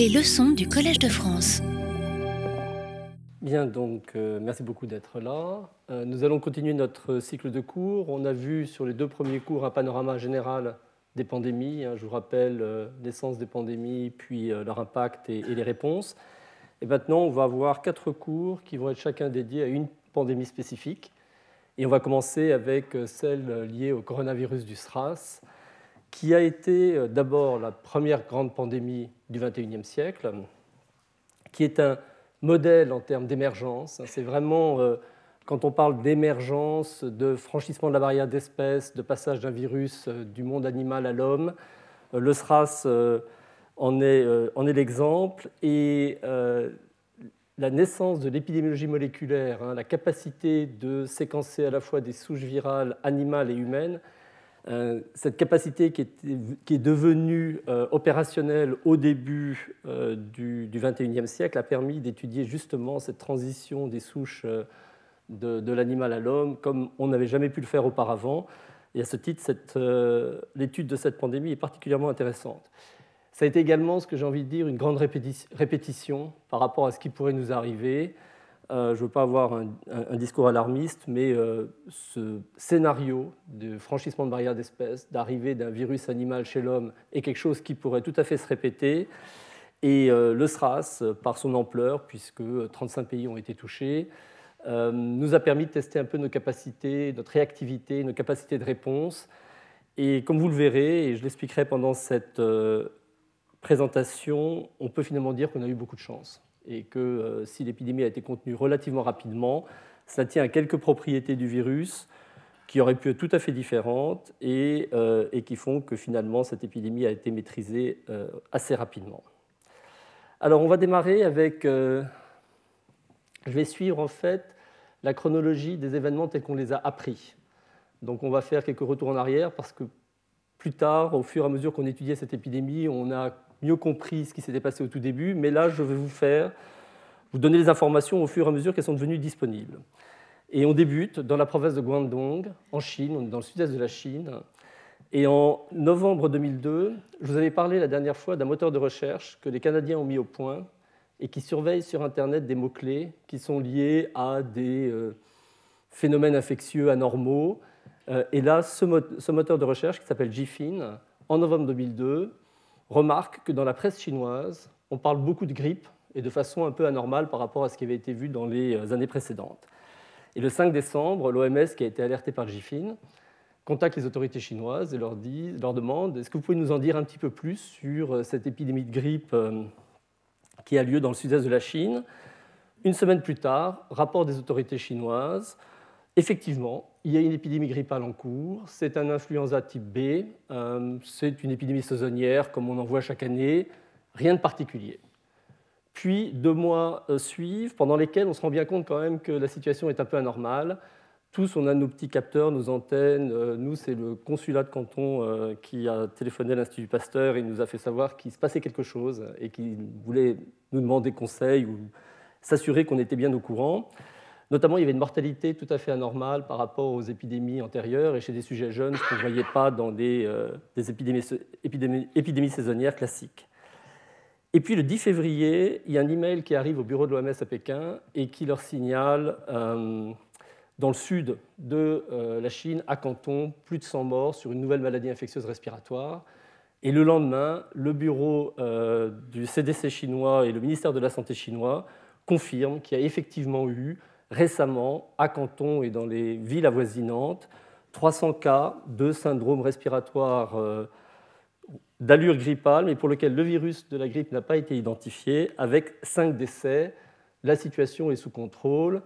Les leçons du Collège de France. Bien, donc euh, merci beaucoup d'être là. Euh, nous allons continuer notre cycle de cours. On a vu sur les deux premiers cours un panorama général des pandémies. Hein. je vous rappelle euh, l'essence des pandémies, puis leur impact et, et, les réponses. Et maintenant, on va avoir quatre cours qui vont être chacun dédiés à une pandémie spécifique. Et on va commencer avec celle liée au coronavirus du SRAS qui a été euh, d'abord la première grande pandémie du XXIe siècle, qui est un modèle en termes d'émergence. C'est vraiment, euh, quand on parle d'émergence, de franchissement de la barrière d'espèces, de passage d'un virus euh, du monde animal à l'homme, le SRAS en est, en est l'exemple. Et la naissance de l'épidémiologie moléculaire, hein, la capacité de séquencer à la fois des souches virales animales et humaines, euh, cette capacité qui est, devenue euh, opérationnelle au début euh, du XXIe siècle a permis d'étudier justement cette transition des souches de, l'animal à l'homme comme on n'avait jamais pu le faire auparavant. Et à ce titre, l'étude de cette pandémie est particulièrement intéressante. Ça a été également, ce que j'ai envie de dire, une grande répétition par rapport à ce qui pourrait nous arriver. Euh, je ne veux pas avoir un, discours alarmiste, mais euh, ce scénario de franchissement de barrières d'espèces, d'arrivée d'un virus animal chez l'homme, est quelque chose qui pourrait tout à fait se répéter. Et euh, le SRAS, par son ampleur, puisque 35 pays ont été touchés, nous a permis de tester un peu nos capacités, notre réactivité, nos capacités de réponse. Et comme vous le verrez, et je l'expliquerai pendant cette présentation, on peut finalement dire qu'on a eu beaucoup de chance et que euh, si l'épidémie a été contenue relativement rapidement, ça tient à quelques propriétés du virus qui auraient pu être tout à fait différentes et, euh, qui font que finalement cette épidémie a été maîtrisée euh, assez rapidement. Alors on va démarrer avec, je vais suivre en fait la chronologie des événements tels qu'on les a appris. Donc on va faire quelques retours en arrière parce que plus tard, au fur et à mesure qu'on étudiait cette épidémie, on a mieux compris ce qui s'était passé au tout début, mais là, je vais vous faire, vous donner les informations au fur et à mesure qu'elles sont devenues disponibles. Et on débute dans la province de Guangdong, en Chine, on est dans le sud-est de la Chine. Et en novembre 2002, je vous avais parlé la dernière fois d'un moteur de recherche que les Canadiens ont mis au point et qui surveille sur Internet des mots-clés qui sont liés à des euh, phénomènes infectieux anormaux. Euh, et là, ce, moteur de recherche qui s'appelle GFIN, en novembre 2002, remarque que dans la presse chinoise, on parle beaucoup de grippe et de façon un peu anormale par rapport à ce qui avait été vu dans les euh, années précédentes. Et le 5 décembre, l'OMS, qui a été alertée par GIFIN, contacte les autorités chinoises et leur, leur demande est-ce que vous pouvez nous en dire un petit peu plus sur euh, cette épidémie de grippe euh, qui a lieu dans le sud-est de la Chine? Une semaine plus tard, rapport des autorités chinoises Effectivement, il y a une épidémie grippale en cours. C'est un influenza type B. Euh, c'est une épidémie saisonnière, comme on en voit chaque année. Rien de particulier. Puis deux mois euh, suivent, pendant lesquels on se rend bien compte quand même que la situation est un peu anormale. Tous, on a nos petits capteurs, nos antennes. Euh, nous, c'est le consulat de canton qui a téléphoné à l'Institut Pasteur et nous a fait savoir qu'il se passait quelque chose et qu'il voulait nous demander conseil ou s'assurer qu'on était bien au courant. Notamment, il y avait une mortalité tout à fait anormale par rapport aux épidémies antérieures et chez des sujets jeunes, qu'on ne voyait pas dans des, euh, épidémies, saisonnières classiques. Et puis le 10 février, il y a un email qui arrive au bureau de l'OMS à Pékin et qui leur signale euh, dans le sud de euh, la Chine, à Canton, plus de 100 morts sur une nouvelle maladie infectieuse respiratoire. Et le lendemain, le bureau du CDC chinois et le ministère de la Santé chinois confirment qu'il y a effectivement eu récemment à Canton et dans les villes avoisinantes 300 cas de syndrome respiratoire euh, d'allure grippale, mais pour lequel le virus de la grippe n'a pas été identifié, avec 5 décès. La situation est sous contrôle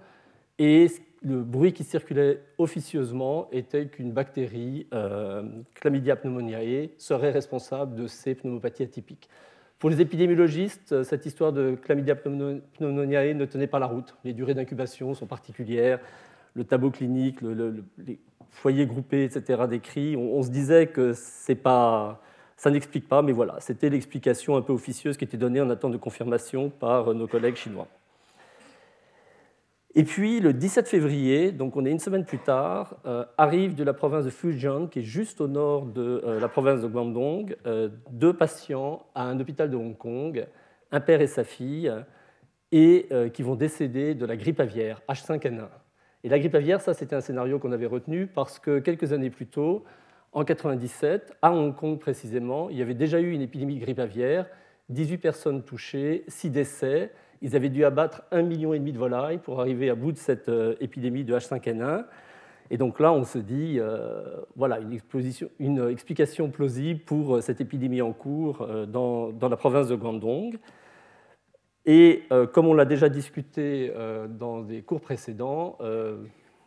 et le bruit qui circulait officieusement était qu'une bactérie, euh, Chlamydia pneumoniae, serait responsable de ces pneumopathies atypiques. Pour les épidémiologistes, cette histoire de chlamydia pneumoniae ne tenait pas la route. Les durées d'incubation sont particulières, le tableau clinique, les foyers groupés, etc. décrits. On, on se disait que pas, ça n'explique pas, mais voilà, c'était l'explication un peu officieuse qui était donnée en attente de confirmation par nos collègues chinois. Et puis le 17 février, donc on est une semaine plus tard, euh, arrivent de la province de Fujian, qui est juste au nord de euh, la province de Guangdong, euh, deux patients à un hôpital de Hong Kong un père et sa fille, et qui vont décéder de la grippe aviaire, H5N1. Et la grippe aviaire, ça c'était un scénario qu'on avait retenu parce que quelques années plus tôt, en 1997, à Hong Kong précisément, il y avait déjà eu une épidémie de grippe aviaire, 18 personnes touchées, 6 décès. Ils avaient dû abattre 1,5 million de volailles pour arriver à bout de cette euh, épidémie de H5N1. Et donc là, on se dit, euh, voilà, une, explication plausible pour euh, cette épidémie en cours dans, la province de Guangdong. Et comme on l'a déjà discuté dans des cours précédents,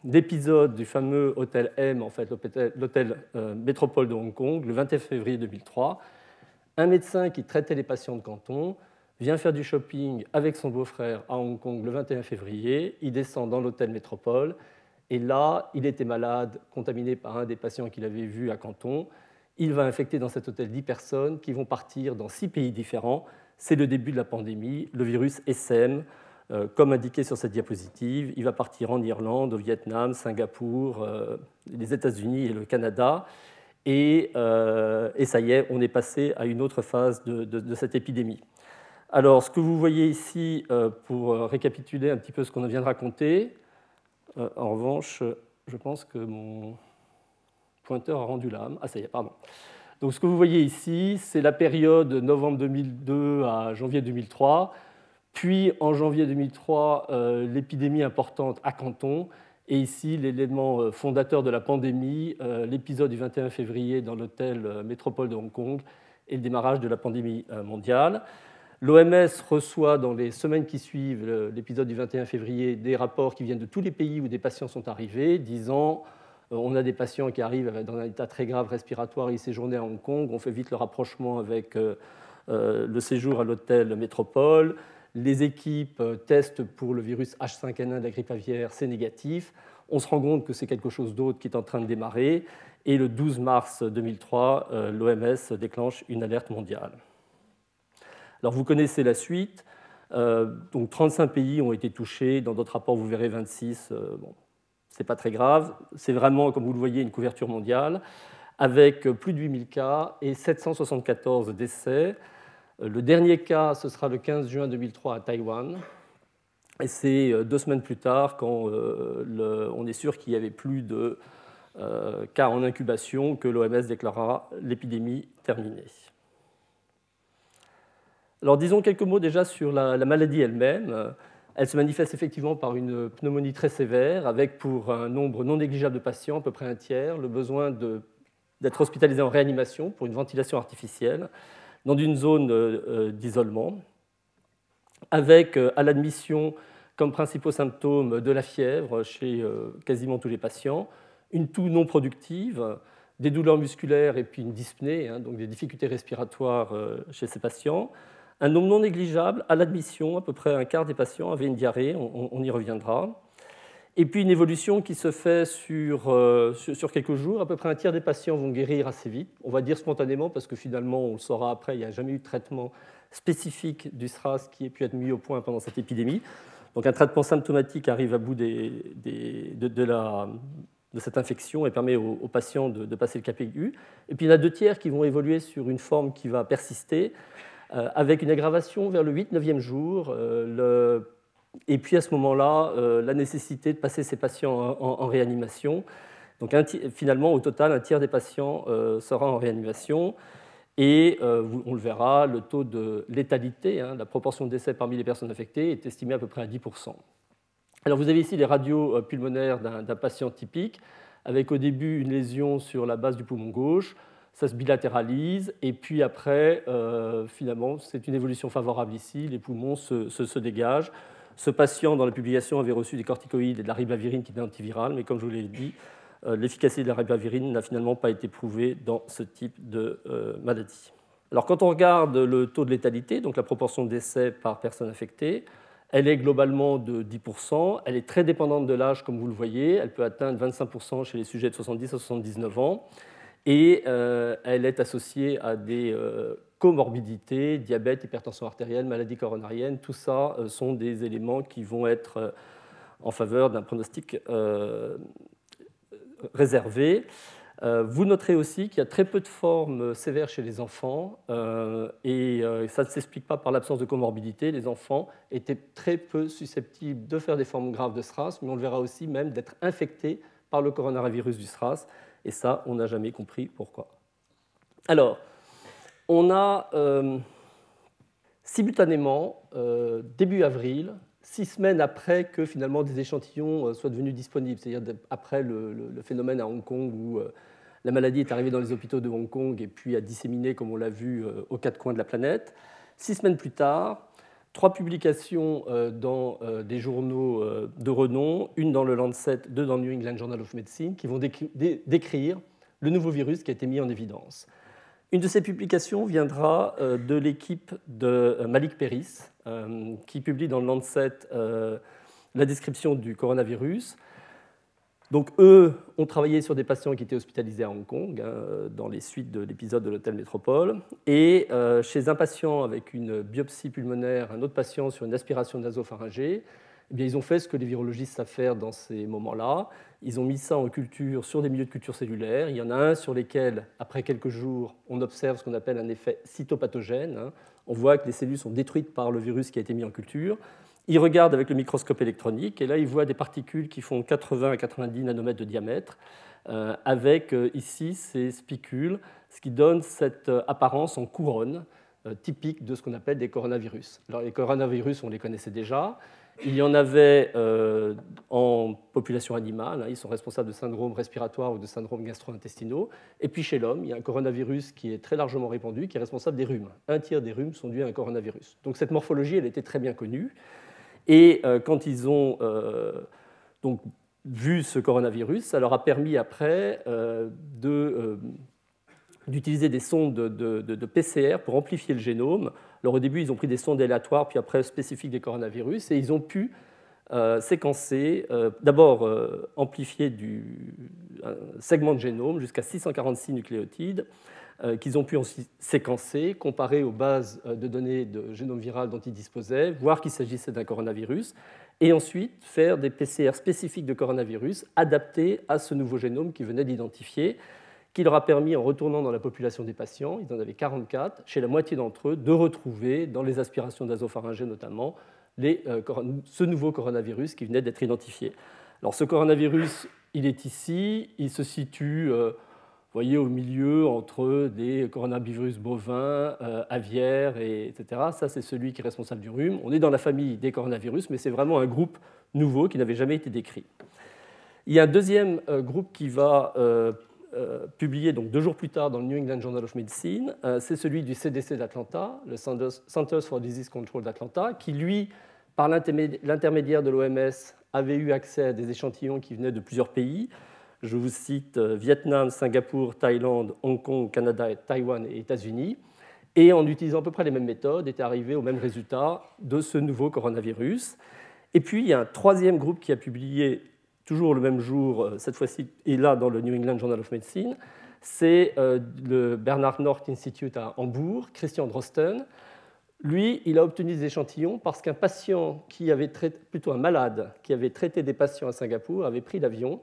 l'épisode du fameux hôtel M, en fait l'hôtel métropole de Hong Kong, le 21 février 2003, un médecin qui traitait les patients de Canton vient faire du shopping avec son beau-frère à Hong Kong le 21 février. Il descend dans l'hôtel Métropole. Et là, il était malade, contaminé par un des patients qu'il avait vu à Canton. Il va infecter dans cet hôtel 10 personnes qui vont partir dans six pays différents. C'est le début de la pandémie. Le virus SM, euh, comme indiqué sur cette diapositive, il va partir en Irlande, au Vietnam, Singapour, euh, les États-Unis et le Canada. Euh, et, ça y est, on est passé à une autre phase de, cette épidémie. Alors, ce que vous voyez ici, euh, pour récapituler un petit peu ce qu'on vient de raconter, euh, en revanche, je pense que mon pointeur a rendu l'âme. Ah, ça y est, pardon. Donc, ce que vous voyez ici, c'est la période novembre 2002 à janvier 2003. Puis, en janvier 2003, l'épidémie importante à Canton. Et ici, l'élément euh, fondateur de la pandémie, euh, l'épisode du 21 février dans l'hôtel euh, Métropole de Hong Kong et le démarrage de la pandémie mondiale. L'OMS reçoit dans les semaines qui suivent l'épisode du 21 février des rapports qui viennent de tous les pays où des patients sont arrivés, disant on a des patients qui arrivent dans un état très grave respiratoire, ils séjournaient à Hong Kong, on fait vite le rapprochement avec le séjour à l'hôtel Métropole. Les équipes euh, testent pour le virus H5N1 de la grippe aviaire, c'est négatif. On se rend compte que c'est quelque chose d'autre qui est en train de démarrer. Et le 12 mars 2003, euh, l'OMS déclenche une alerte mondiale. Alors vous connaissez la suite. Euh, donc 35 pays ont été touchés. Dans d'autres rapports, vous verrez 26. bon, c'est pas très grave. C'est vraiment, comme vous le voyez, une couverture mondiale avec plus de 8000 cas et 774 décès. Euh, le dernier cas, ce sera le 15 juin 2003 à Taïwan. Et c'est euh, deux semaines plus tard, quand euh, on est sûr qu'il n'y avait plus de cas en incubation, que l'OMS déclarera l'épidémie terminée. Alors disons quelques mots déjà sur la, maladie elle-même. Elle se manifeste effectivement par une pneumonie très sévère, avec pour un nombre non négligeable de patients, à peu près un tiers, le besoin d'être hospitalisé en réanimation pour une ventilation artificielle dans une zone euh, euh, d'isolement, avec euh, à l'admission comme principaux symptômes de la fièvre chez quasiment tous les patients, une toux non productive, des douleurs musculaires et puis une dyspnée, hein, donc des difficultés respiratoires chez ces patients. Un nombre non négligeable à l'admission, à peu près un quart des patients avaient une diarrhée, on y reviendra. Et puis une évolution qui se fait euh, sur, sur, quelques jours. À peu près un tiers des patients vont guérir assez vite. On va dire spontanément parce que finalement, on le saura après, il n'y a jamais eu de traitement spécifique du SRAS qui ait pu être mis au point pendant cette épidémie. Donc un traitement symptomatique arrive à bout de, la, de, cette infection et permet aux, patients de, passer le cap aigu. Et puis il y en a deux tiers qui vont évoluer sur une forme qui va persister, avec une aggravation vers le 8-9e jour. Euh, et puis à ce moment-là, euh, la nécessité de passer ces patients en, réanimation. Donc finalement, au total, un tiers des patients euh, sera en réanimation. Et euh, on le verra, le taux de létalité, hein, la proportion de décès parmi les personnes affectées, est estimé à peu près à 10%. Alors vous avez ici les radios pulmonaires d'un patient typique, avec au début une lésion sur la base du poumon gauche, ça se bilatéralise, et puis après, finalement, c'est une évolution favorable ici, les poumons se, se dégagent. Ce patient, dans la publication, avait reçu des corticoïdes et de la ribavirine qui était antivirale, mais comme je vous l'ai dit, euh, l'efficacité de la ribavirine n'a finalement pas été prouvée dans ce type de euh, maladie. Alors, quand on regarde le taux de létalité, donc la proportion de décès par personne infectée, elle est globalement de 10%. Elle est très dépendante de l'âge, comme vous le voyez. Elle peut atteindre 25% chez les sujets de 70 à 79 ans. Et euh, elle est associée à des comorbidité, diabète, hypertension artérielle, maladie coronarienne, tout ça euh, sont des éléments qui vont être euh, en faveur d'un pronostic euh, réservé. vous noterez aussi qu'il y a très peu de formes sévères chez les enfants, et ça ne s'explique pas par l'absence de comorbidité. Les enfants étaient très peu susceptibles de faire des formes graves de SRAS, mais on le verra aussi même d'être infectés par le coronavirus du SRAS, et ça, on n'a jamais compris pourquoi. Alors, on a simultanément, début avril, six semaines après que finalement des échantillons euh, soient devenus disponibles, c'est-à-dire après le, phénomène à Hong Kong où euh, la maladie est arrivée dans les hôpitaux de Hong Kong et puis a disséminé, comme on l'a vu, euh, aux quatre coins de la planète. Six semaines plus tard, trois publications dans des journaux de renom, une dans le Lancet, deux dans le New England Journal of Medicine, qui vont décrire le nouveau virus qui a été mis en évidence. Une de ces publications viendra euh, de l'équipe de euh, Malik Peris, euh, qui publie dans le Lancet la description du coronavirus. Donc, eux ont travaillé sur des patients qui étaient hospitalisés à Hong Kong, hein, dans les suites de l'épisode de l'hôtel Métropole. Et chez un patient avec une biopsie pulmonaire, un autre patient sur une aspiration nasopharyngée, eh bien, ils ont fait ce que les virologistes savent faire dans ces moments-là. Ils ont mis ça en culture sur des milieux de culture cellulaire. Il y en a un sur lesquels, après quelques jours, on observe ce qu'on appelle un effet cytopathogène. Hein. On voit que les cellules sont détruites par le virus qui a été mis en culture. Ils regardent avec le microscope électronique et là, ils voient des particules qui font 80 à 90 nanomètres de diamètre, euh, avec euh, ici ces spicules, ce qui donne cette euh, apparence en couronne typique de ce qu'on appelle des coronavirus. Alors, les coronavirus, on les connaissait déjà. Il y en avait en population animale, hein, ils sont responsables de syndromes respiratoires ou de syndromes gastro-intestinaux. Et puis chez l'homme, il y a un coronavirus qui est très largement répandu, qui est responsable des rhumes. Un tiers des rhumes sont dus à un coronavirus. Donc cette morphologie, elle était très bien connue. Et euh, quand ils ont euh, donc, vu ce coronavirus, ça leur a permis après de d'utiliser des sondes de, PCR pour amplifier le génome. Alors au début, ils ont pris des sondes aléatoires, puis après spécifiques des coronavirus, et ils ont pu euh, séquencer, euh, d'abord euh, amplifier du, un segment de génome jusqu'à 646 nucléotides, qu'ils ont pu ensuite séquencer, comparer aux bases de données de génome viral dont ils disposaient, voir qu'il s'agissait d'un coronavirus, et ensuite faire des PCR spécifiques de coronavirus adaptés à ce nouveau génome qu'ils venaient d'identifier qui leur a permis, en retournant dans la population des patients, ils en avaient 44, chez la moitié d'entre eux, de retrouver, dans les aspirations nasopharyngées notamment, euh, ce nouveau coronavirus qui venait d'être identifié. Alors ce coronavirus, il est ici, il se situe euh, voyez, au milieu entre des coronavirus bovins, euh, aviaires, et, etc. Ça, c'est celui qui est responsable du rhume. On est dans la famille des coronavirus, mais c'est vraiment un groupe nouveau qui n'avait jamais été décrit. Il y a un deuxième groupe qui va euh, publié donc deux jours plus tard dans le New England Journal of Medicine, euh, c'est celui du CDC d'Atlanta, le Centers for Disease Control d'Atlanta, qui lui, par l'intermédiaire de l'OMS, avait eu accès à des échantillons qui venaient de plusieurs pays. Je vous cite euh, Vietnam, Singapour, Thaïlande, Hong Kong, Canada, Taïwan et États-Unis. Et en utilisant à peu près les mêmes méthodes, était arrivé au même résultat de ce nouveau coronavirus. Et puis, il y a un troisième groupe qui a publié toujours le même jour, euh, cette fois-ci, et là dans le New England Journal of Medicine, c'est euh, le Bernard North Institute à Hambourg, Christian Drosten. Lui, il a obtenu des échantillons parce qu'un patient qui avait plutôt un malade, qui avait traité des patients à Singapour, avait pris l'avion,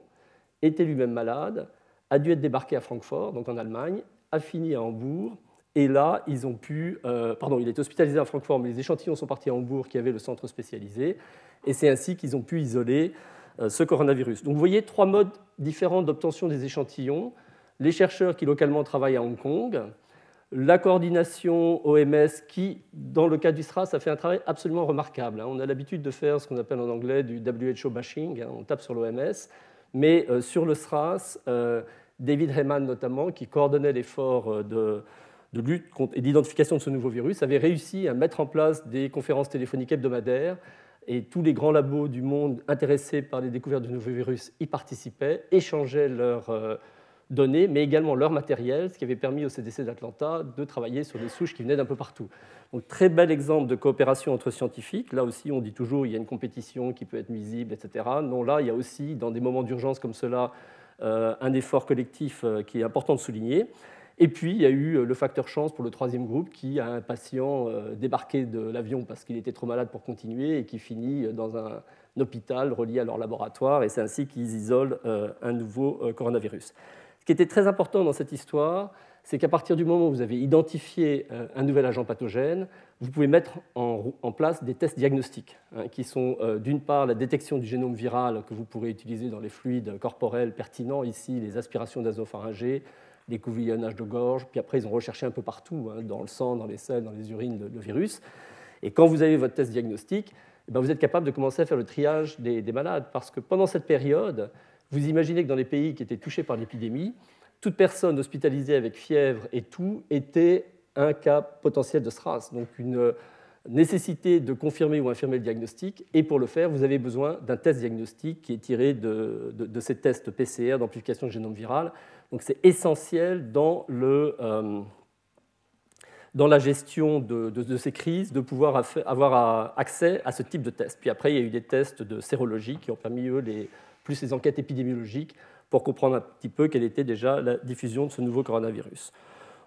était lui-même malade, a dû être débarqué à Francfort, donc en Allemagne, a fini à Hambourg, et là, ils ont pu. Euh, pardon, il est hospitalisé à Francfort, mais les échantillons sont partis à Hambourg, qui avait le centre spécialisé, et c'est ainsi qu'ils ont pu isoler euh, ce coronavirus. Donc vous voyez trois modes différents d'obtention des échantillons. Les chercheurs qui localement travaillent à Hong Kong, la coordination OMS qui, dans le cas du SRAS, a fait un travail absolument remarquable. Hein. On a l'habitude de faire ce qu'on appelle en anglais du WHO bashing, hein. on tape sur l'OMS, mais euh, sur le SRAS, euh, David Heyman notamment, qui coordonnait l'effort de, de lutte et d'identification de ce nouveau virus, avait réussi à mettre en place des conférences téléphoniques hebdomadaires et tous les grands labos du monde intéressés par les découvertes de nouveaux virus y participaient, échangeaient leurs euh, données, mais également leur matériel, ce qui avait permis au CDC d'Atlanta de travailler sur des souches qui venaient d'un peu partout. Donc très bel exemple de coopération entre scientifiques. Là aussi, on dit toujours il y a une compétition qui peut être nuisible, etc. Non, là, il y a aussi, dans des moments d'urgence comme cela, euh, un effort collectif euh, qui est important de souligner. Et puis, il y a eu euh, le facteur chance pour le troisième groupe qui a un patient débarqué de l'avion parce qu'il était trop malade pour continuer et qui finit dans un hôpital relié à leur laboratoire. Et c'est ainsi qu'ils isolent un nouveau coronavirus. Ce qui était très important dans cette histoire, c'est qu'à partir du moment où vous avez identifié euh, un nouvel agent pathogène, vous pouvez mettre en, place des tests diagnostiques, hein, qui sont euh, d'une part la détection du génome viral que vous pourrez utiliser dans les fluides corporels pertinents, ici les aspirations nasopharyngées, les couvillonnages de gorge, puis après ils ont recherché un peu partout, hein, dans le sang, dans les selles, dans les urines, le, virus. Et quand vous avez votre test diagnostique, eh ben, vous êtes capable de commencer à faire le triage des malades, parce que pendant cette période, vous imaginez que dans les pays qui étaient touchés par l'épidémie, toute personne hospitalisée avec fièvre et tout était un cas potentiel de SRAS, donc une nécessité de confirmer ou infirmer le diagnostic. Et pour le faire, vous avez besoin d'un test diagnostique qui est tiré de, ces tests PCR d'amplification de génome viral. Donc c'est essentiel dans, euh, la gestion de, ces crises de pouvoir avoir accès à ce type de test. Puis après, il y a eu des tests de sérologie qui ont permis, eux, les, plus les enquêtes épidémiologiques pour comprendre un petit peu quelle était déjà la diffusion de ce nouveau coronavirus.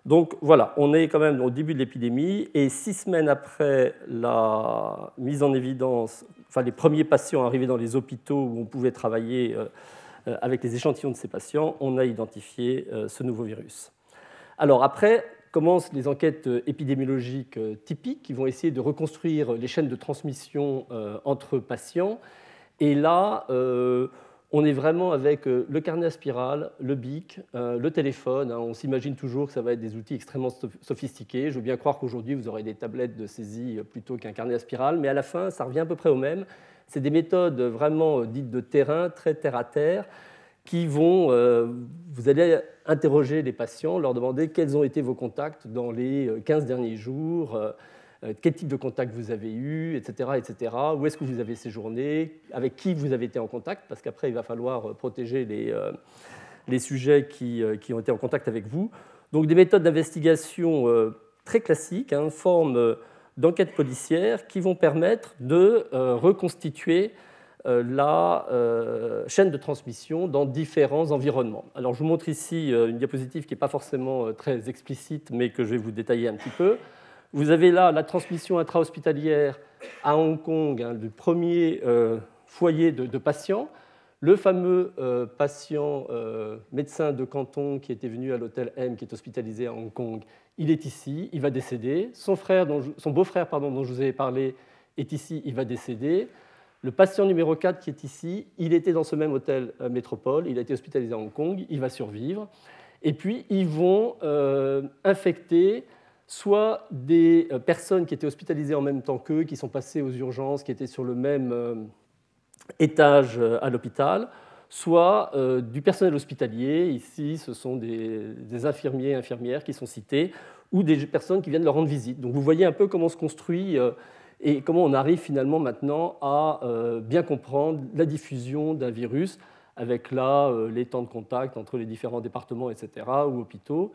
Donc voilà, on est quand même au début de l'épidémie et six semaines après la mise en évidence, enfin les premiers patients arrivés dans les hôpitaux où on pouvait travailler euh, euh, avec les échantillons de ces patients, on a identifié euh, ce nouveau virus. Alors après commencent les enquêtes épidémiologiques typiques qui vont essayer de reconstruire les chaînes de transmission entre patients. Et là, on est vraiment avec euh, le carnet à spirale, le bic, euh, le téléphone. Hein. On s'imagine toujours que ça va être des outils extrêmement sophistiqués. Je veux bien croire qu'aujourd'hui, vous aurez des tablettes de saisie euh, plutôt qu'un carnet à spirale, mais à la fin, ça revient à peu près au même. C'est des méthodes vraiment dites de terrain, très terre à terre, qui vont, vous allez interroger les patients, leur demander quels ont été vos contacts dans les 15 derniers jours, quel type de contact vous avez eu, etc. etc. Où est-ce que vous avez séjourné, avec qui vous avez été en contact, parce qu'après, il va falloir euh, protéger les, euh, les sujets qui, qui, ont été en contact avec vous. Donc des méthodes d'investigation très classiques, hein, forme d'enquête policière, qui vont permettre de reconstituer la chaîne de transmission dans différents environnements. Alors je vous montre ici une diapositive qui n'est pas forcément très explicite, mais que je vais vous détailler un petit peu. Vous avez là la transmission intra-hospitalière à Hong Kong hein, du premier euh, foyer de, patients. Le fameux euh, patient euh, médecin de canton qui était venu à l'hôtel M, qui est hospitalisé à Hong Kong, il est ici, il va décéder. Son, beau-frère dont je vous avais parlé est ici, il va décéder. Le patient numéro 4 qui est ici, il était dans ce même hôtel métropole, il a été hospitalisé à Hong Kong, il va survivre. Et puis, ils vont infecter soit des euh, personnes qui étaient hospitalisées en même temps qu'eux, qui sont passées aux urgences, qui étaient sur le même euh, étage euh, à l'hôpital, soit du personnel hospitalier, ici ce sont des, infirmiers et infirmières qui sont cités, ou des personnes qui viennent leur rendre visite. Donc vous voyez un peu comment se construit et comment on arrive finalement maintenant à bien comprendre la diffusion d'un virus, avec là les temps de contact entre les différents départements, etc., ou hôpitaux.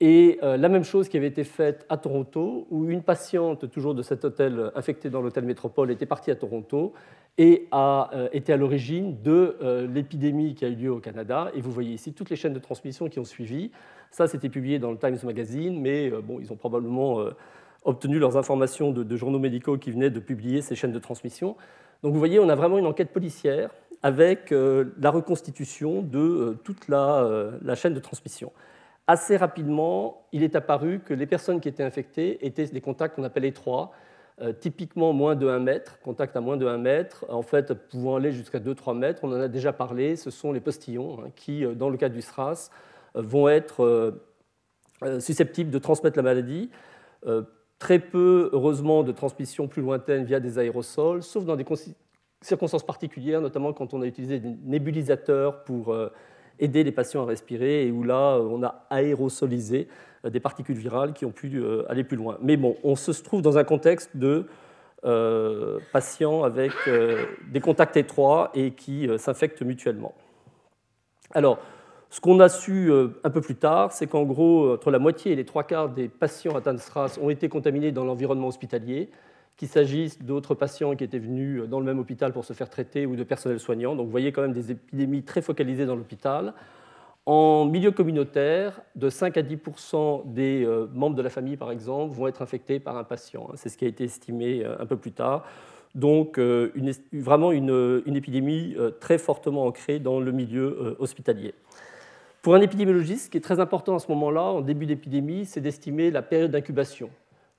Et euh, la même chose qui avait été faite à Toronto, où une patiente, toujours de cet hôtel infectée dans l'hôtel Métropole, était partie à Toronto et a euh, été à l'origine de euh, l'épidémie qui a eu lieu au Canada. Et vous voyez ici toutes les chaînes de transmission qui ont suivi. Ça, c'était publié dans le Times Magazine, mais bon, ils ont probablement obtenu leurs informations de, journaux médicaux qui venaient de publier ces chaînes de transmission. Donc vous voyez, on a vraiment une enquête policière avec la reconstitution de toute la chaîne de transmission assez rapidement, il est apparu que les personnes qui étaient infectées étaient des contacts qu'on appelle étroits, euh, typiquement moins de 1 mètre, contact à moins de 1 mètre, en fait pouvant aller jusqu'à 2-3 mètres. On en a déjà parlé, ce sont les postillons hein, qui, euh, dans le cas du SRAS, euh, vont être susceptibles de transmettre la maladie. très peu, heureusement, de transmission plus lointaine via des aérosols, sauf dans des circonstances particulières, notamment quand on a utilisé des nébulisateurs pour aider les patients à respirer et où là, on a aérosolisé euh, des particules virales qui ont pu euh, aller plus loin. Mais bon, on se trouve dans un contexte de euh, patients avec des contacts étroits et qui s'infectent mutuellement. Alors, ce qu'on a su un peu plus tard, c'est qu'en gros, entre la moitié et les trois quarts des patients atteints de SRAS ont été contaminés dans l'environnement hospitalier, qu'il s'agisse d'autres patients qui étaient venus dans le même hôpital pour se faire traiter ou de personnel soignant. Donc vous voyez quand même des épidémies très focalisées dans l'hôpital. En milieu communautaire, de 5 à 10% des euh, membres de la famille, par exemple, vont être infectés par un patient. C'est ce qui a été estimé euh, un peu plus tard. Donc euh, vraiment une, épidémie très fortement ancrée dans le milieu hospitalier. Pour un épidémiologiste, ce qui est très important à ce moment-là, en début d'épidémie, c'est d'estimer la période d'incubation,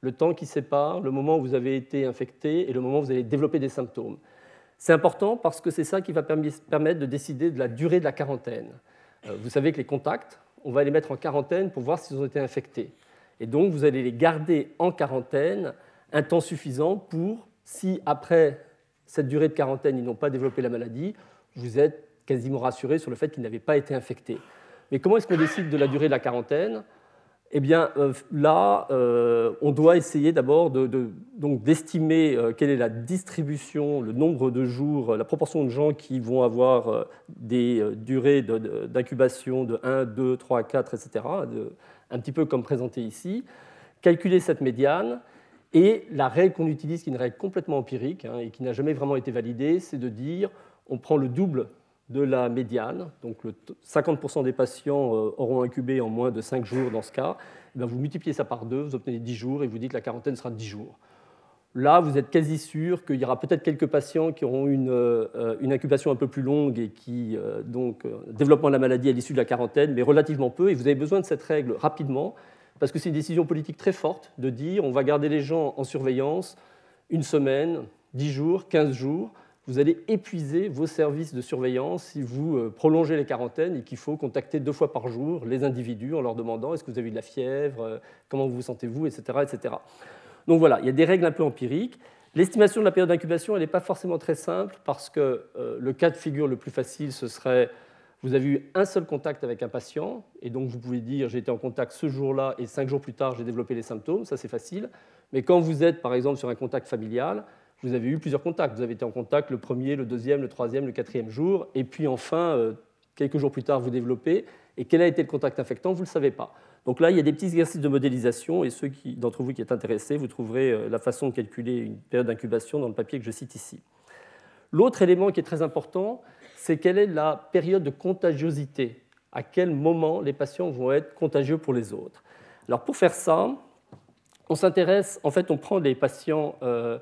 le temps qui sépare le moment où vous avez été infecté et le moment où vous allez développer des symptômes. C'est important parce que c'est ça qui va permettre de décider de la durée de la quarantaine. Euh, vous savez que les contacts, on va les mettre en quarantaine pour voir s'ils ont été infectés. Et donc, vous allez les garder en quarantaine un temps suffisant pour, si après cette durée de quarantaine, ils n'ont pas développé la maladie, vous êtes quasiment rassuré sur le fait qu'ils n'avaient pas été infectés. Mais comment est-ce qu'on décide de la durée de la quarantaine? Eh bien, euh, là, euh, on doit essayer d'abord d'estimer euh, quelle est la distribution, le nombre de jours, la proportion de gens qui vont avoir des durées d'incubation de 1, 2, 3, 4, etc., un petit peu comme présenté ici, calculer cette médiane. Et la règle qu'on utilise, qui est une règle complètement empirique hein, et qui n'a jamais vraiment été validée, c'est de dire on prend le double de la médiane, donc 50% des patients euh, auront incubé en moins de 5 jours dans ce cas, eh vous multipliez ça par 2, vous obtenez 10 jours et vous dites que la quarantaine sera de 10 jours. Là, vous êtes quasi sûr qu'il y aura peut-être quelques patients qui auront une, euh, une, incubation un peu plus longue et qui, euh, donc, développement de la maladie à l'issue de la quarantaine, mais relativement peu, et vous avez besoin de cette règle rapidement, parce que c'est une décision politique très forte de dire on va garder les gens en surveillance une semaine, 10 jours, 15 jours, vous allez épuiser vos services de surveillance si vous euh, prolongez les quarantaines et qu'il faut contacter deux fois par jour les individus en leur demandant est-ce que vous avez de la fièvre, euh, comment vous vous sentez-vous, etc., etc. Donc voilà, il y a des règles un peu empiriques. L'estimation de la période d'incubation, elle n'est pas forcément très simple parce que euh, le cas de figure le plus facile, ce serait vous avez eu un seul contact avec un patient et donc vous pouvez dire j'ai été en contact ce jour-là et cinq jours plus tard j'ai développé les symptômes, ça c'est facile. Mais quand vous êtes par exemple sur un contact familial, vous avez eu plusieurs contacts. Vous avez été en contact le premier, le deuxième, le troisième, le quatrième jour, et puis enfin, euh, quelques jours plus tard, vous développez. Et quel a été le contact infectant Vous ne le savez pas. Donc là, il y a des petits exercices de modélisation, et ceux d'entre vous qui êtes intéressés, vous trouverez euh, la façon de calculer une période d'incubation dans le papier que je cite ici. L'autre élément qui est très important, c'est quelle est la période de contagiosité. À quel moment les patients vont être contagieux pour les autres? Alors pour faire ça, on s'intéresse, en fait, on prend les patients euh,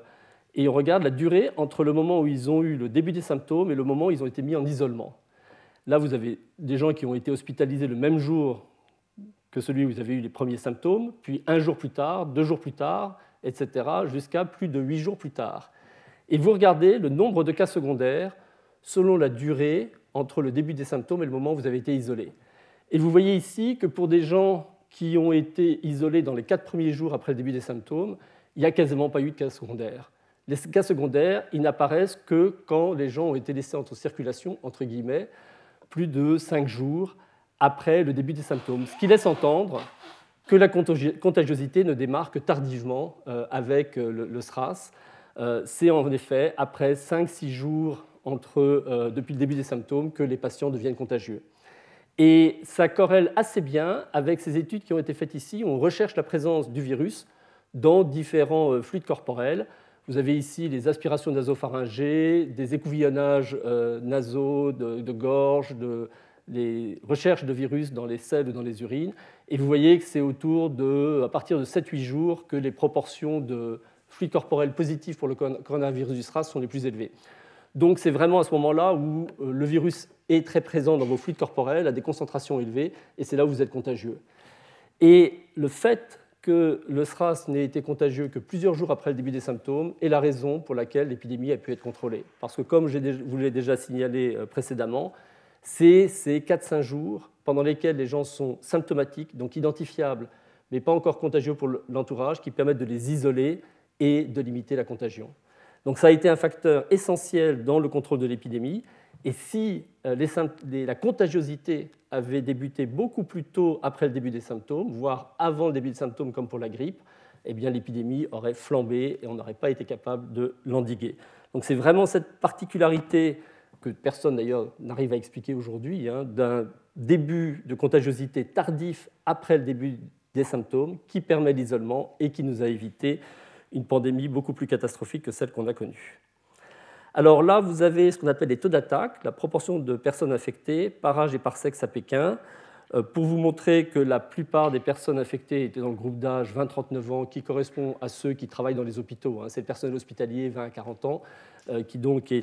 et on regarde la durée entre le moment où ils ont eu le début des symptômes et le moment où ils ont été mis en isolement. Là, vous avez des gens qui ont été hospitalisés le même jour que celui où vous avez eu les premiers symptômes, puis un jour plus tard, deux jours plus tard, etc., jusqu'à plus de huit jours plus tard. Et vous regardez le nombre de cas secondaires selon la durée entre le début des symptômes et le moment où vous avez été isolé. Et vous voyez ici que pour des gens qui ont été isolés dans les quatre premiers jours après le début des symptômes, il n'y a quasiment pas eu de cas secondaires. Les cas secondaires, ils n'apparaissent que quand les gens ont été laissés en circulation, entre guillemets, plus de cinq jours après le début des symptômes. Ce qui laisse entendre que la contagiosité ne démarre que tardivement euh, avec euh, le SRAS. Euh, c'est en effet après 5-6 jours depuis le début des symptômes que les patients deviennent contagieux. Et ça corrèle assez bien avec ces études qui ont été faites ici. On recherche la présence du virus dans différents fluides corporels vous avez ici les aspirations nasopharyngées, des écouvillonnages euh, nasaux, de, gorge, de, les recherches de virus dans les selles ou dans les urines. Et vous voyez que c'est autour de, à partir de 7-8 jours que les proportions de fluide corporel positifs pour le coronavirus du SRAS sont les plus élevées. Donc c'est vraiment à ce moment-là où euh, le virus est très présent dans vos fluides corporels à des concentrations élevées, et c'est là où vous êtes contagieux. Et le fait que le SRAS n'ait été contagieux que plusieurs jours après le début des symptômes est la raison pour laquelle l'épidémie a pu être contrôlée. Parce que, comme je vous l'ai déjà signalé euh, précédemment, c'est ces 4-5 jours pendant lesquels les gens sont symptomatiques, donc identifiables, mais pas encore contagieux pour l'entourage, qui permettent de les isoler et de limiter la contagion. Donc ça a été un facteur essentiel dans le contrôle de l'épidémie. Et si euh, la contagiosité avait débuté beaucoup plus tôt après le début des symptômes, voire avant le début des symptômes comme pour la grippe, eh bien l'épidémie aurait flambé et on n'aurait pas été capable de l'endiguer. Donc c'est vraiment cette particularité que personne d'ailleurs n'arrive à expliquer aujourd'hui, hein, d'un début de contagiosité tardif après le début des symptômes qui permet l'isolement et qui nous a évité une pandémie beaucoup plus catastrophique que celle qu'on a connue. Alors là, vous avez ce qu'on appelle les taux d'attaque, la proportion de personnes infectées par âge et par sexe à Pékin, euh, pour vous montrer que la plupart des personnes infectées étaient dans le groupe d'âge 20-39 ans, qui correspond à ceux qui travaillent dans les hôpitaux. Hein. C'est le personnel hospitalier 20 40 ans, euh, qui donc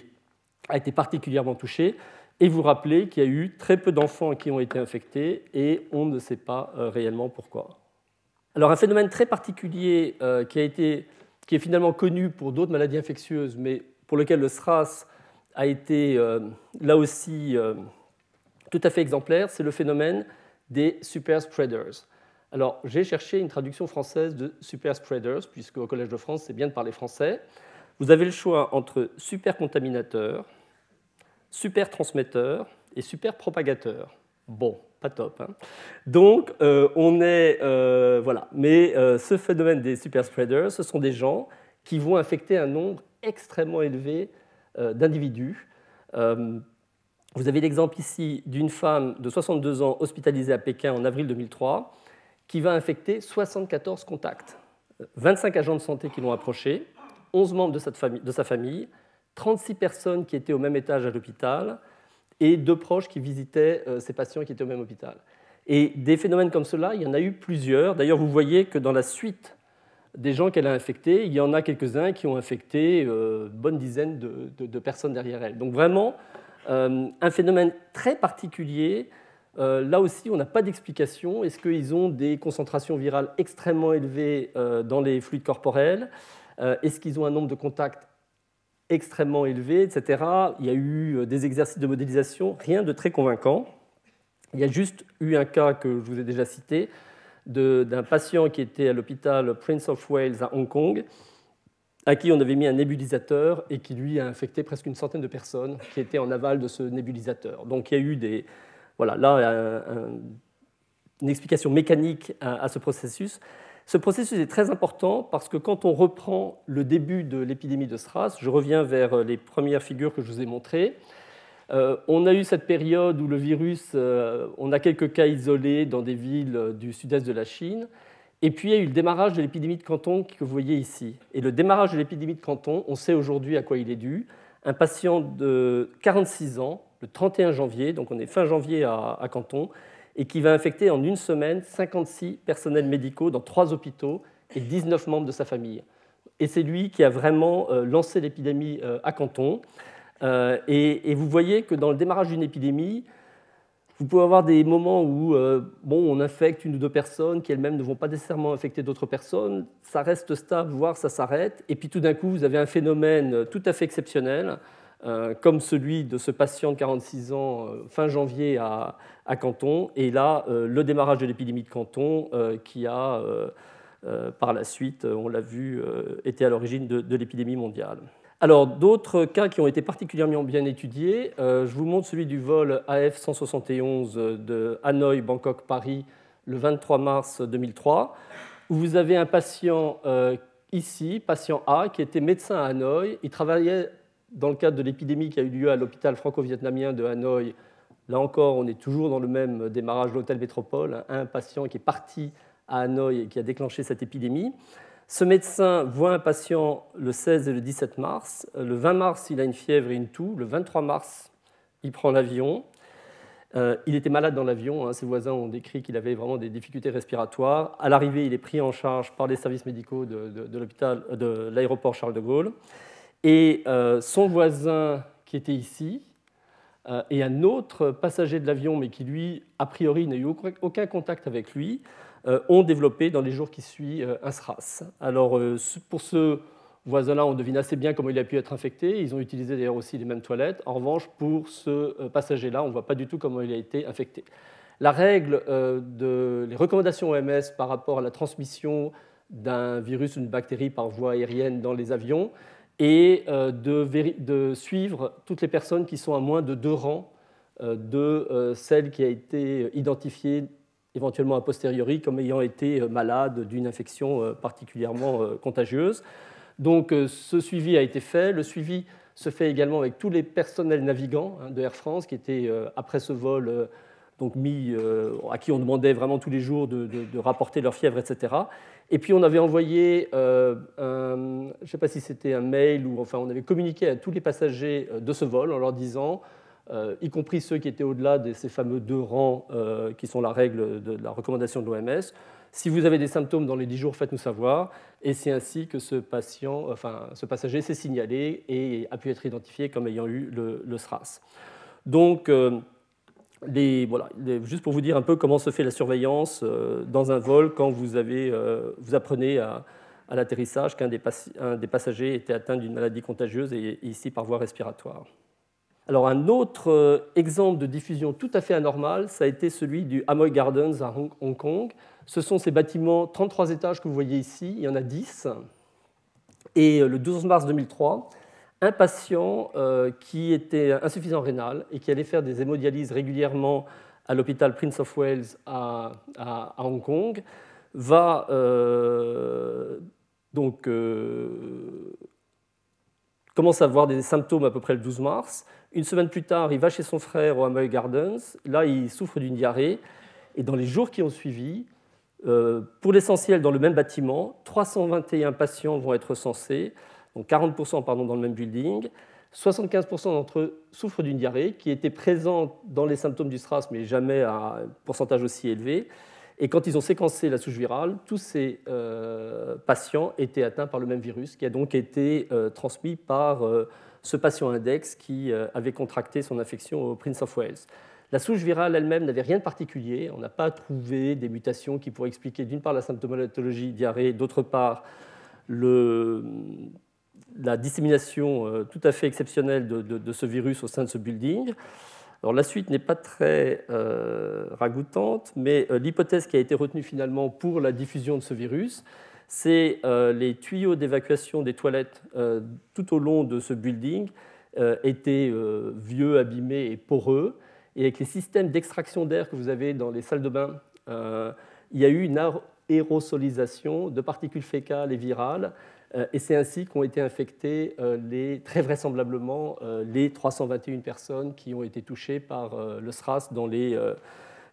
a été particulièrement touché. et vous rappelez qu'il y a eu très peu d'enfants qui ont été infectés et on ne sait pas réellement pourquoi. Alors un phénomène très particulier qui, qui est finalement connu pour d'autres maladies infectieuses, mais pour lequel le SRAS a été là aussi tout à fait exemplaire, c'est le phénomène des super spreaders. Alors, j'ai cherché une traduction française de super spreaders, puisque au Collège de France, c'est bien de parler français. Vous avez le choix entre super contaminateur, super transmetteur et super propagateur. Bon, pas top. Hein Donc, euh, on est. Euh, voilà. Mais euh, ce phénomène des super spreaders, ce sont des gens qui vont infecter un nombre extrêmement élevé d'individus. Vous avez l'exemple ici d'une femme de 62 ans hospitalisée à Pékin en avril 2003 qui va infecter 74 contacts. 25 agents de santé qui l'ont approché, 11 membres de, sa famille, 36 personnes qui étaient au même étage à l'hôpital et deux proches qui visitaient euh, ces patients qui étaient au même hôpital. Et des phénomènes comme cela, il y en a eu plusieurs. D'ailleurs, vous voyez que dans la suite des gens qu'elle a infectés, il y en a quelques-uns qui ont infecté euh, une bonne dizaine de, personnes derrière elle. Donc vraiment, euh, un phénomène très particulier. Euh, là aussi, on n'a pas d'explication. Est-ce qu'ils ont des concentrations virales extrêmement élevées euh, dans les fluides corporels? Est-ce qu'ils ont un nombre de contacts extrêmement élevé, etc. Il y a eu des exercices de modélisation, rien de très convaincant. Il y a juste eu un cas que je vous ai déjà cité d'un patient qui était à l'hôpital Prince of Wales à Hong Kong à qui on avait mis un nébulisateur et qui lui a infecté presque une centaine de personnes qui étaient en aval de ce nébulisateur. Donc il y a eu des, voilà, là une explication mécanique à, ce processus. Ce processus est très important parce que quand on reprend le début de l'épidémie de SRAS, je reviens vers les premières figures que je vous ai montrées, euh, on a eu cette période où le virus, euh, on a quelques cas isolés dans des villes du sud-est de la Chine, et puis il y a eu le démarrage de l'épidémie de Canton que vous voyez ici. Et le démarrage de l'épidémie de Canton, on sait aujourd'hui à quoi il est dû. Un patient de 46 ans, le 31 janvier, donc on est fin janvier à, Canton, et qui va infecter en une semaine 56 personnels médicaux dans trois hôpitaux et 19 membres de sa famille. Et c'est lui qui a vraiment euh, lancé l'épidémie euh, à Canton. Euh, et, vous voyez que dans le démarrage d'une épidémie, vous pouvez avoir des moments où euh, bon, on infecte une ou deux personnes qui elles-mêmes ne vont pas nécessairement infecter d'autres personnes, ça reste stable, voire ça s'arrête, et puis tout d'un coup, vous avez un phénomène tout à fait exceptionnel, euh, comme celui de ce patient de 46 ans fin janvier à, Canton, et là, le démarrage de l'épidémie de Canton qui a, par la suite, on l'a vu, été à l'origine de l'épidémie mondiale. Alors, d'autres cas qui ont été particulièrement bien étudiés, euh, je vous montre celui du vol AF-171 de Hanoï, Bangkok, Paris, le 23 mars 2003, où vous avez un patient euh, ici, patient A, qui était médecin à Hanoï. Il travaillait dans le cadre de l'épidémie qui a eu lieu à l'hôpital franco-vietnamien de Hanoï. Là encore, on est toujours dans le même démarrage de l'hôtel Métropole. Un patient qui est parti à Hanoï et qui a déclenché cette épidémie. Ce médecin voit un patient le 16 et le 17 mars. Le 20 mars, il a une fièvre et une toux. Le 23 mars, il prend l'avion. Euh, il était malade dans l'avion. Hein. Ses voisins ont décrit qu'il avait vraiment des difficultés respiratoires. À l'arrivée, il est pris en charge par les services médicaux de, de l'aéroport Charles de Gaulle. Et euh, son voisin, qui était ici, euh, et un autre passager de l'avion, mais qui lui, a priori, n'a eu aucun contact avec lui, euh, ont développé dans les jours qui suivent euh, un SRAS. Alors, euh, pour ce voisin-là, on devine assez bien comment il a pu être infecté. Ils ont utilisé d'ailleurs aussi les mêmes toilettes. En revanche, pour ce passager-là, on ne voit pas du tout comment il a été infecté. La règle de recommandations OMS par rapport à la transmission d'un virus ou d'une bactérie par voie aérienne dans les avions est de, suivre toutes les personnes qui sont à moins de deux rangs de celle qui a été identifiée éventuellement a posteriori comme ayant été euh, malade d'une infection euh, particulièrement euh, contagieuse. Donc ce suivi a été fait. Le suivi se fait également avec tous les personnels navigants hein, de Air France qui étaient, après ce vol, donc mis, à qui on demandait vraiment tous les jours de, rapporter leur fièvre, etc. Et puis on avait envoyé, je ne sais pas si c'était un mail ou enfin on avait communiqué à tous les passagers de ce vol en leur disant euh, y compris ceux qui étaient au-delà de ces fameux deux rangs euh, qui sont la règle de la recommandation de l'OMS. Si vous avez des symptômes dans les 10 jours, faites-nous savoir. Et c'est ainsi que ce, patient, enfin, ce passager s'est signalé et a pu être identifié comme ayant eu le, SRAS. Donc, voilà, juste pour vous dire un peu comment se fait la surveillance dans un vol quand vous, avez, vous apprenez à, l'atterrissage qu'un des, passagers était atteint d'une maladie contagieuse et ici par voie respiratoire. Alors un autre exemple de diffusion tout à fait anormale, ça a été celui du Amoy Gardens à Hong Kong. Ce sont ces bâtiments 33 étages que vous voyez ici, il y en a 10. Et le 12 mars 2003, un patient euh, qui était insuffisant rénal et qui allait faire des hémodialyses régulièrement à l'hôpital Prince of Wales à, Hong Kong va euh, donc euh, commence à avoir des symptômes à peu près le 12 mars. Une semaine plus tard, il va chez son frère au Amoy Gardens. Là, il souffre d'une diarrhée. Et dans les jours qui ont suivi, pour l'essentiel dans le même bâtiment, 321 patients vont être censés donc 40% pardon, dans le même building. 75% d'entre eux souffrent d'une diarrhée qui était présente dans les symptômes du SRAS, mais jamais à un pourcentage aussi élevé. Et quand ils ont séquencé la souche virale, tous ces euh, patients étaient atteints par le même virus, qui a donc été euh, transmis par euh, ce patient index qui avait contracté son infection au Prince of Wales. La souche virale elle-même n'avait rien de particulier. On n'a pas trouvé des mutations qui pourraient expliquer d'une part la symptomatologie diarrhée, d'autre part la dissémination tout à fait exceptionnelle de, ce virus au sein de ce building. La suite n'est pas très euh, ragoûtante, mais euh, l'hypothèse qui a été retenue finalement pour la diffusion de ce virus, c'est les tuyaux d'évacuation des toilettes tout au long de ce building étaient vieux, abîmés et poreux. Et avec les systèmes d'extraction d'air que vous avez dans les salles de bain, il y a eu une aérosolisation de particules fécales et virales euh, et c'est ainsi qu'ont été infectées euh, très vraisemblablement euh, les 321 personnes qui ont été touchées par le SRAS dans les,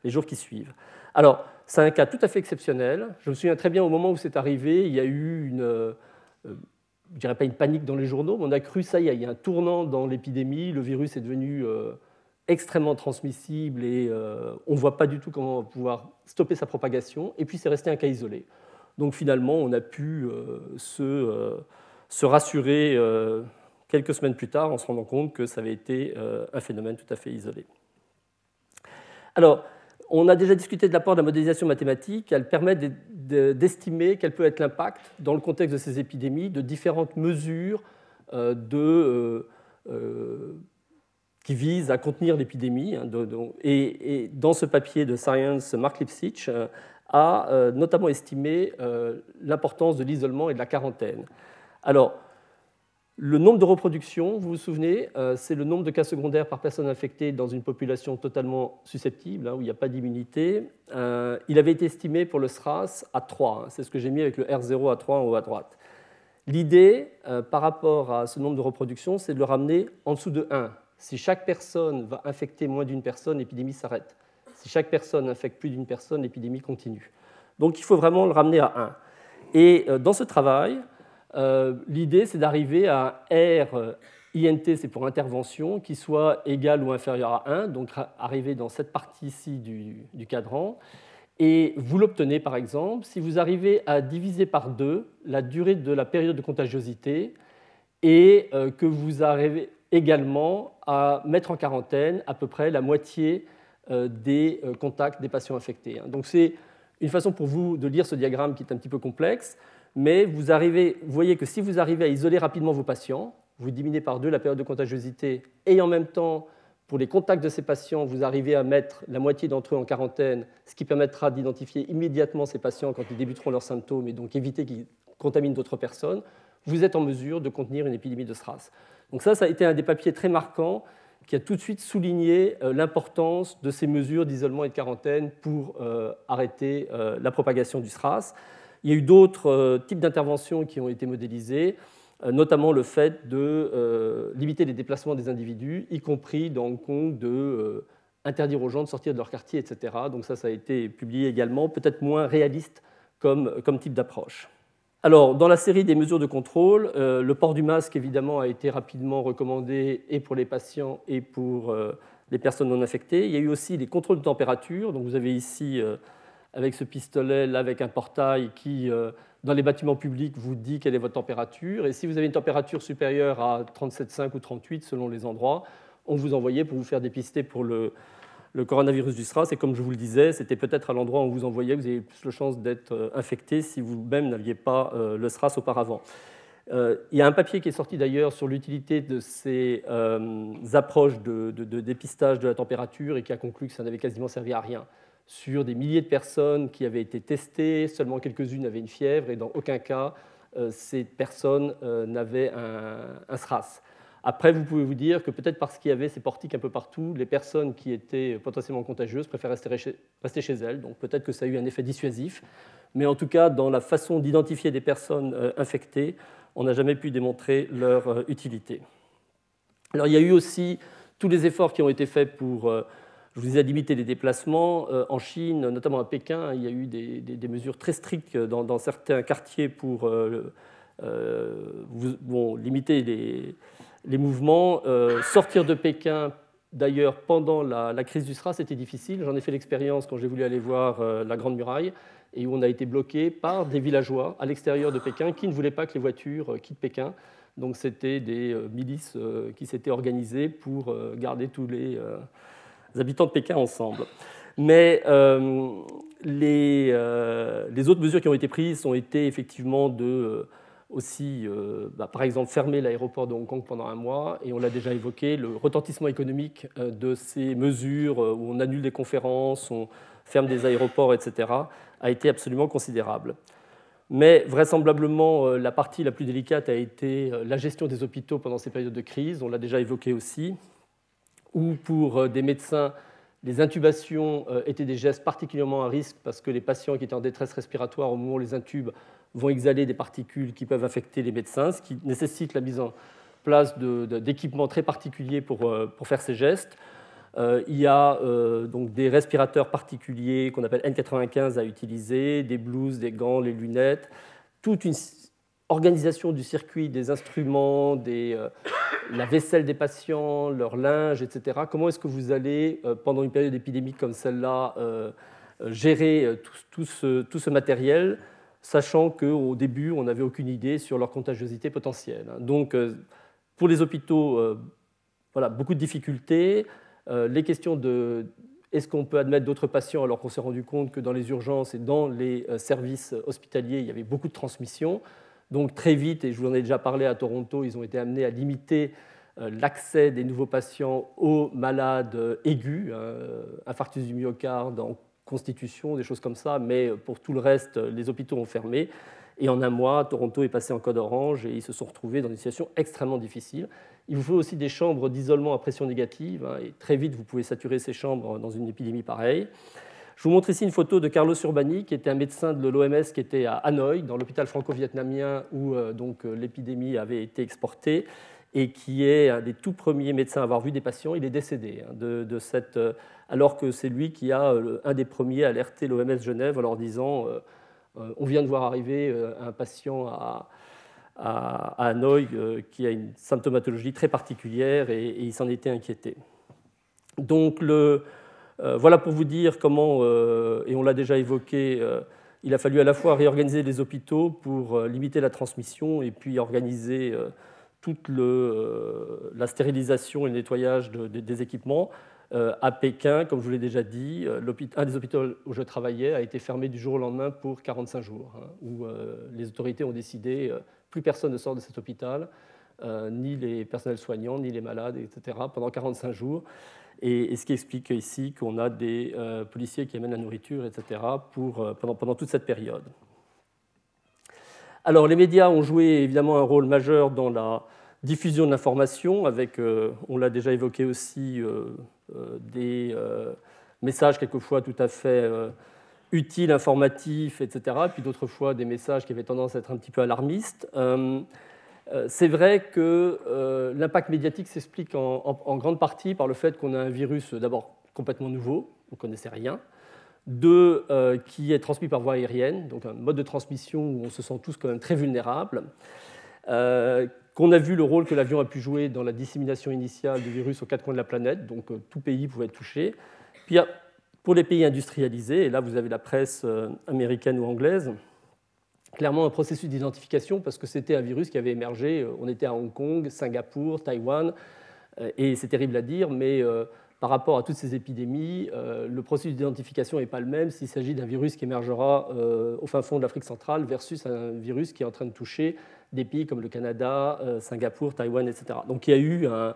jours qui suivent. Alors, c'est un cas tout à fait exceptionnel. Je me souviens très bien au moment où c'est arrivé, il y a eu une, je dirais pas une panique dans les journaux, mais on a cru ça, il y a un tournant dans l'épidémie, le virus est devenu extrêmement transmissible et on ne voit pas du tout comment pouvoir stopper sa propagation, et puis c'est resté un cas isolé. Donc finalement, on a pu euh, euh, se, rassurer euh, quelques semaines plus tard en se rendant compte que ça avait été un phénomène tout à fait isolé. Alors, on a déjà discuté de l'apport de la modélisation mathématique. Elle permet d'estimer quel peut être l'impact, dans le contexte de ces épidémies, de différentes mesures qui visent à contenir l'épidémie. Hein, et, dans ce papier de Science, Mark Lipsitch a euh, notamment estimé euh, l'importance de l'isolement et de la quarantaine. Alors, le nombre de reproductions, vous vous souvenez, euh, c'est le nombre de cas secondaires par personne infectée dans une population totalement susceptible, hein, où il n'y a pas d'immunité. il avait été estimé pour le SRAS à 3. Hein. c'est ce que j'ai mis avec le R0 à 3 en haut à droite. L'idée, par rapport à ce nombre de reproductions, c'est de le ramener en dessous de 1. Si chaque personne va infecter moins d'une personne, l'épidémie s'arrête. Si chaque personne infecte plus d'une personne, l'épidémie continue. Donc il faut vraiment le ramener à 1. Et euh, dans ce travail, euh, l'idée, c'est d'arriver à R, euh, INT, c'est pour intervention, qui soit égal ou inférieur à 1, donc arriver dans cette partie-ci du, cadran. Et vous l'obtenez, par exemple, si vous arrivez à diviser par 2 la durée de la période de contagiosité et que vous arrivez également à mettre en quarantaine à peu près la moitié des euh, contacts des patients infectés. Hein. Donc c'est une façon pour vous de lire ce diagramme qui est un petit peu complexe, mais vous, arrivez, vous voyez que si vous arrivez à isoler rapidement vos patients, vous diminuez par deux la période de contagiosité, et en même temps, pour les contacts de ces patients, vous arrivez à mettre la moitié d'entre eux en quarantaine, ce qui permettra d'identifier immédiatement ces patients quand ils débuteront leurs symptômes et donc éviter qu'ils contaminent d'autres personnes, vous êtes en mesure de contenir une épidémie de SRAS. Donc ça, ça a été un des papiers très marquants qui a tout de suite souligné euh, l'importance de ces mesures d'isolement et de quarantaine pour euh, arrêter euh, la propagation du SRAS. Il y a eu d'autres types d'interventions qui ont été modélisées, notamment le fait de limiter les déplacements des individus, y compris dans Hong Kong, de interdire aux gens de sortir de leur quartier, etc. Donc ça, ça a été publié également, peut-être moins réaliste comme, comme type d'approche. Alors, dans la série des mesures de contrôle, euh, le port du masque, évidemment, a été rapidement recommandé et pour les patients et pour euh, les personnes non infectées. Il y a eu aussi les contrôles de température. Donc, vous avez ici, euh, avec ce pistolet, là, avec un portail qui, dans les bâtiments publics, vous dit quelle est votre température. Et si vous avez une température supérieure à 37,5 ou 38 selon les endroits, on vous envoyait pour vous faire dépister pour le, coronavirus du SRAS. Et comme je vous le disais, c'était peut-être à l'endroit où vous que vous avez plus de chances d'être infecté si vous-même n'aviez pas le SRAS auparavant. Euh, il y a un papier qui est sorti d'ailleurs sur l'utilité de ces euh, approches de, dépistage de la température et qui a conclu que ça n'avait quasiment servi à rien. Sur des milliers de personnes qui avaient été testées, seulement quelques-unes avaient une fièvre et dans aucun cas euh, ces personnes n'avaient un, SRAS. Après, vous pouvez vous dire que peut-être parce qu'il y avait ces portiques un peu partout, les personnes qui étaient potentiellement contagieuses préfèrent rester chez elles. Donc peut-être que ça a eu un effet dissuasif. Mais en tout cas, dans la façon d'identifier des personnes infectées, on n'a jamais pu démontrer leur euh, utilité. Alors il y a eu aussi tous les efforts qui ont été faits pour, euh, je vous disais, limiter les déplacements. Euh, en Chine, notamment à Pékin, il y a eu des, mesures très strictes dans, certains quartiers pour limiter les, mouvements. sortir de Pékin, d'ailleurs, pendant la, crise du SRA, c'était difficile. J'en ai fait l'expérience quand j'ai voulu aller voir la Grande Muraille et où on a été bloqué par des villageois à l'extérieur de Pékin qui ne voulaient pas que les voitures euh, quittent Pékin. Donc c'était des euh, milices euh, qui s'étaient organisées pour garder tous les habitants de Pékin ensemble. Mais les, les, autres mesures qui ont été prises ont été effectivement de aussi, bah, par exemple, fermer l'aéroport de Hong Kong pendant un mois, et on l'a déjà évoqué, le retentissement économique de ces mesures où on annule des conférences, on ferme des aéroports, etc., a été absolument considérable. Mais vraisemblablement, euh, la partie la plus délicate a été euh, la gestion des hôpitaux pendant ces périodes de crise, on l'a déjà évoqué aussi, où pour euh, des médecins, les intubations étaient des gestes particulièrement à risque parce que les patients qui étaient en détresse respiratoire au moment où on les intube vont exhaler des particules qui peuvent affecter les médecins, ce qui nécessite la mise en place d'équipements très particuliers pour, pour faire ces gestes. Euh, il y a euh, donc des respirateurs particuliers qu'on appelle N95 à utiliser, des blouses, des gants, les lunettes, toute une organisation du circuit des instruments, euh, la vaisselle des patients, leur linge, etc. Comment est-ce que vous allez, pendant une période épidémique comme celle-là, gérer tout, ce, matériel, sachant qu'au début, on n'avait aucune idée sur leur contagiosité potentielle. Donc, pour les hôpitaux, voilà, beaucoup de difficultés. Euh, les questions de est-ce qu'on peut admettre d'autres patients alors qu'on s'est rendu compte que dans les urgences et dans les euh, services hospitaliers, il y avait beaucoup de transmission. Donc très vite, et je vous en ai déjà parlé à Toronto, ils ont été amenés à limiter euh, l'accès des nouveaux patients aux malades aigus, hein, infarctus du myocarde constitution, des choses comme ça, mais pour tout le reste, les hôpitaux ont fermé. Et en un mois, Toronto est passé en code orange et ils se sont retrouvés dans une situation extrêmement difficile. Il vous faut aussi des chambres d'isolement à pression négative, hein, et très vite vous pouvez saturer ces chambres dans une épidémie pareille. Je vous montre ici une photo de Carlos Urbani, qui était un médecin de l'OMS qui était à Hanoï, dans l'hôpital franco-vietnamien où euh, donc euh, l'épidémie avait été exportée, et qui est un des tout premiers médecins à avoir vu des patients. Il est décédé hein, de, cette, euh, alors que c'est lui qui a un des premiers alerté l'OMS Genève en leur disant on vient de voir arriver un patient à, à, Hanoï euh, qui a une symptomatologie très particulière et, il s'en était inquiété. Donc le, euh, voilà pour vous dire comment, euh, et on l'a déjà évoqué, il a fallu à la fois réorganiser les hôpitaux pour limiter la transmission et puis organiser toute le, la stérilisation et le nettoyage des équipements. à Pékin, comme je vous l'ai déjà dit, un des hôpitaux où je travaillais a été fermé du jour au lendemain pour 45 jours, hein, où les autorités ont décidé plus personne ne sort de cet hôpital, euh, ni les personnels soignants, ni les malades, etc., pendant 45 jours. Et, ce qui explique ici qu'on a des euh, policiers qui amènent la nourriture, etc., pour, euh, pendant toute cette période. Alors, les médias ont joué évidemment un rôle majeur dans la diffusion de l'information, avec, on l'a déjà évoqué aussi, des messages quelquefois tout à fait utiles, informatifs, etc. Puis d'autres fois des messages qui avaient tendance à être un petit peu alarmistes. Euh, euh, c'est vrai que euh, l'impact médiatique s'explique en, grande partie par le fait qu'on a un virus d'abord complètement nouveau, on ne connaissait rien, deux, qui est transmis par voie aérienne, donc un mode de transmission où on se sent tous quand même très vulnérables, qu'on a vu le rôle que l'avion a pu jouer dans la dissémination initiale du virus aux quatre coins de la planète, donc tout pays pouvait être touché. Puis pour les pays industrialisés, et là vous avez la presse euh, américaine ou anglaise, clairement un processus d'identification parce que c'était un virus qui avait émergé, euh, on était à Hong Kong, Singapour, Taïwan, Et c'est terrible à dire, mais par rapport à toutes ces épidémies, le processus d'identification n'est pas le même s'il s'agit d'un virus qui émergera au fin fond de l'Afrique centrale versus un virus qui est en train de toucher des pays comme le Canada, Singapour, Taïwan, etc. Donc il y a eu un,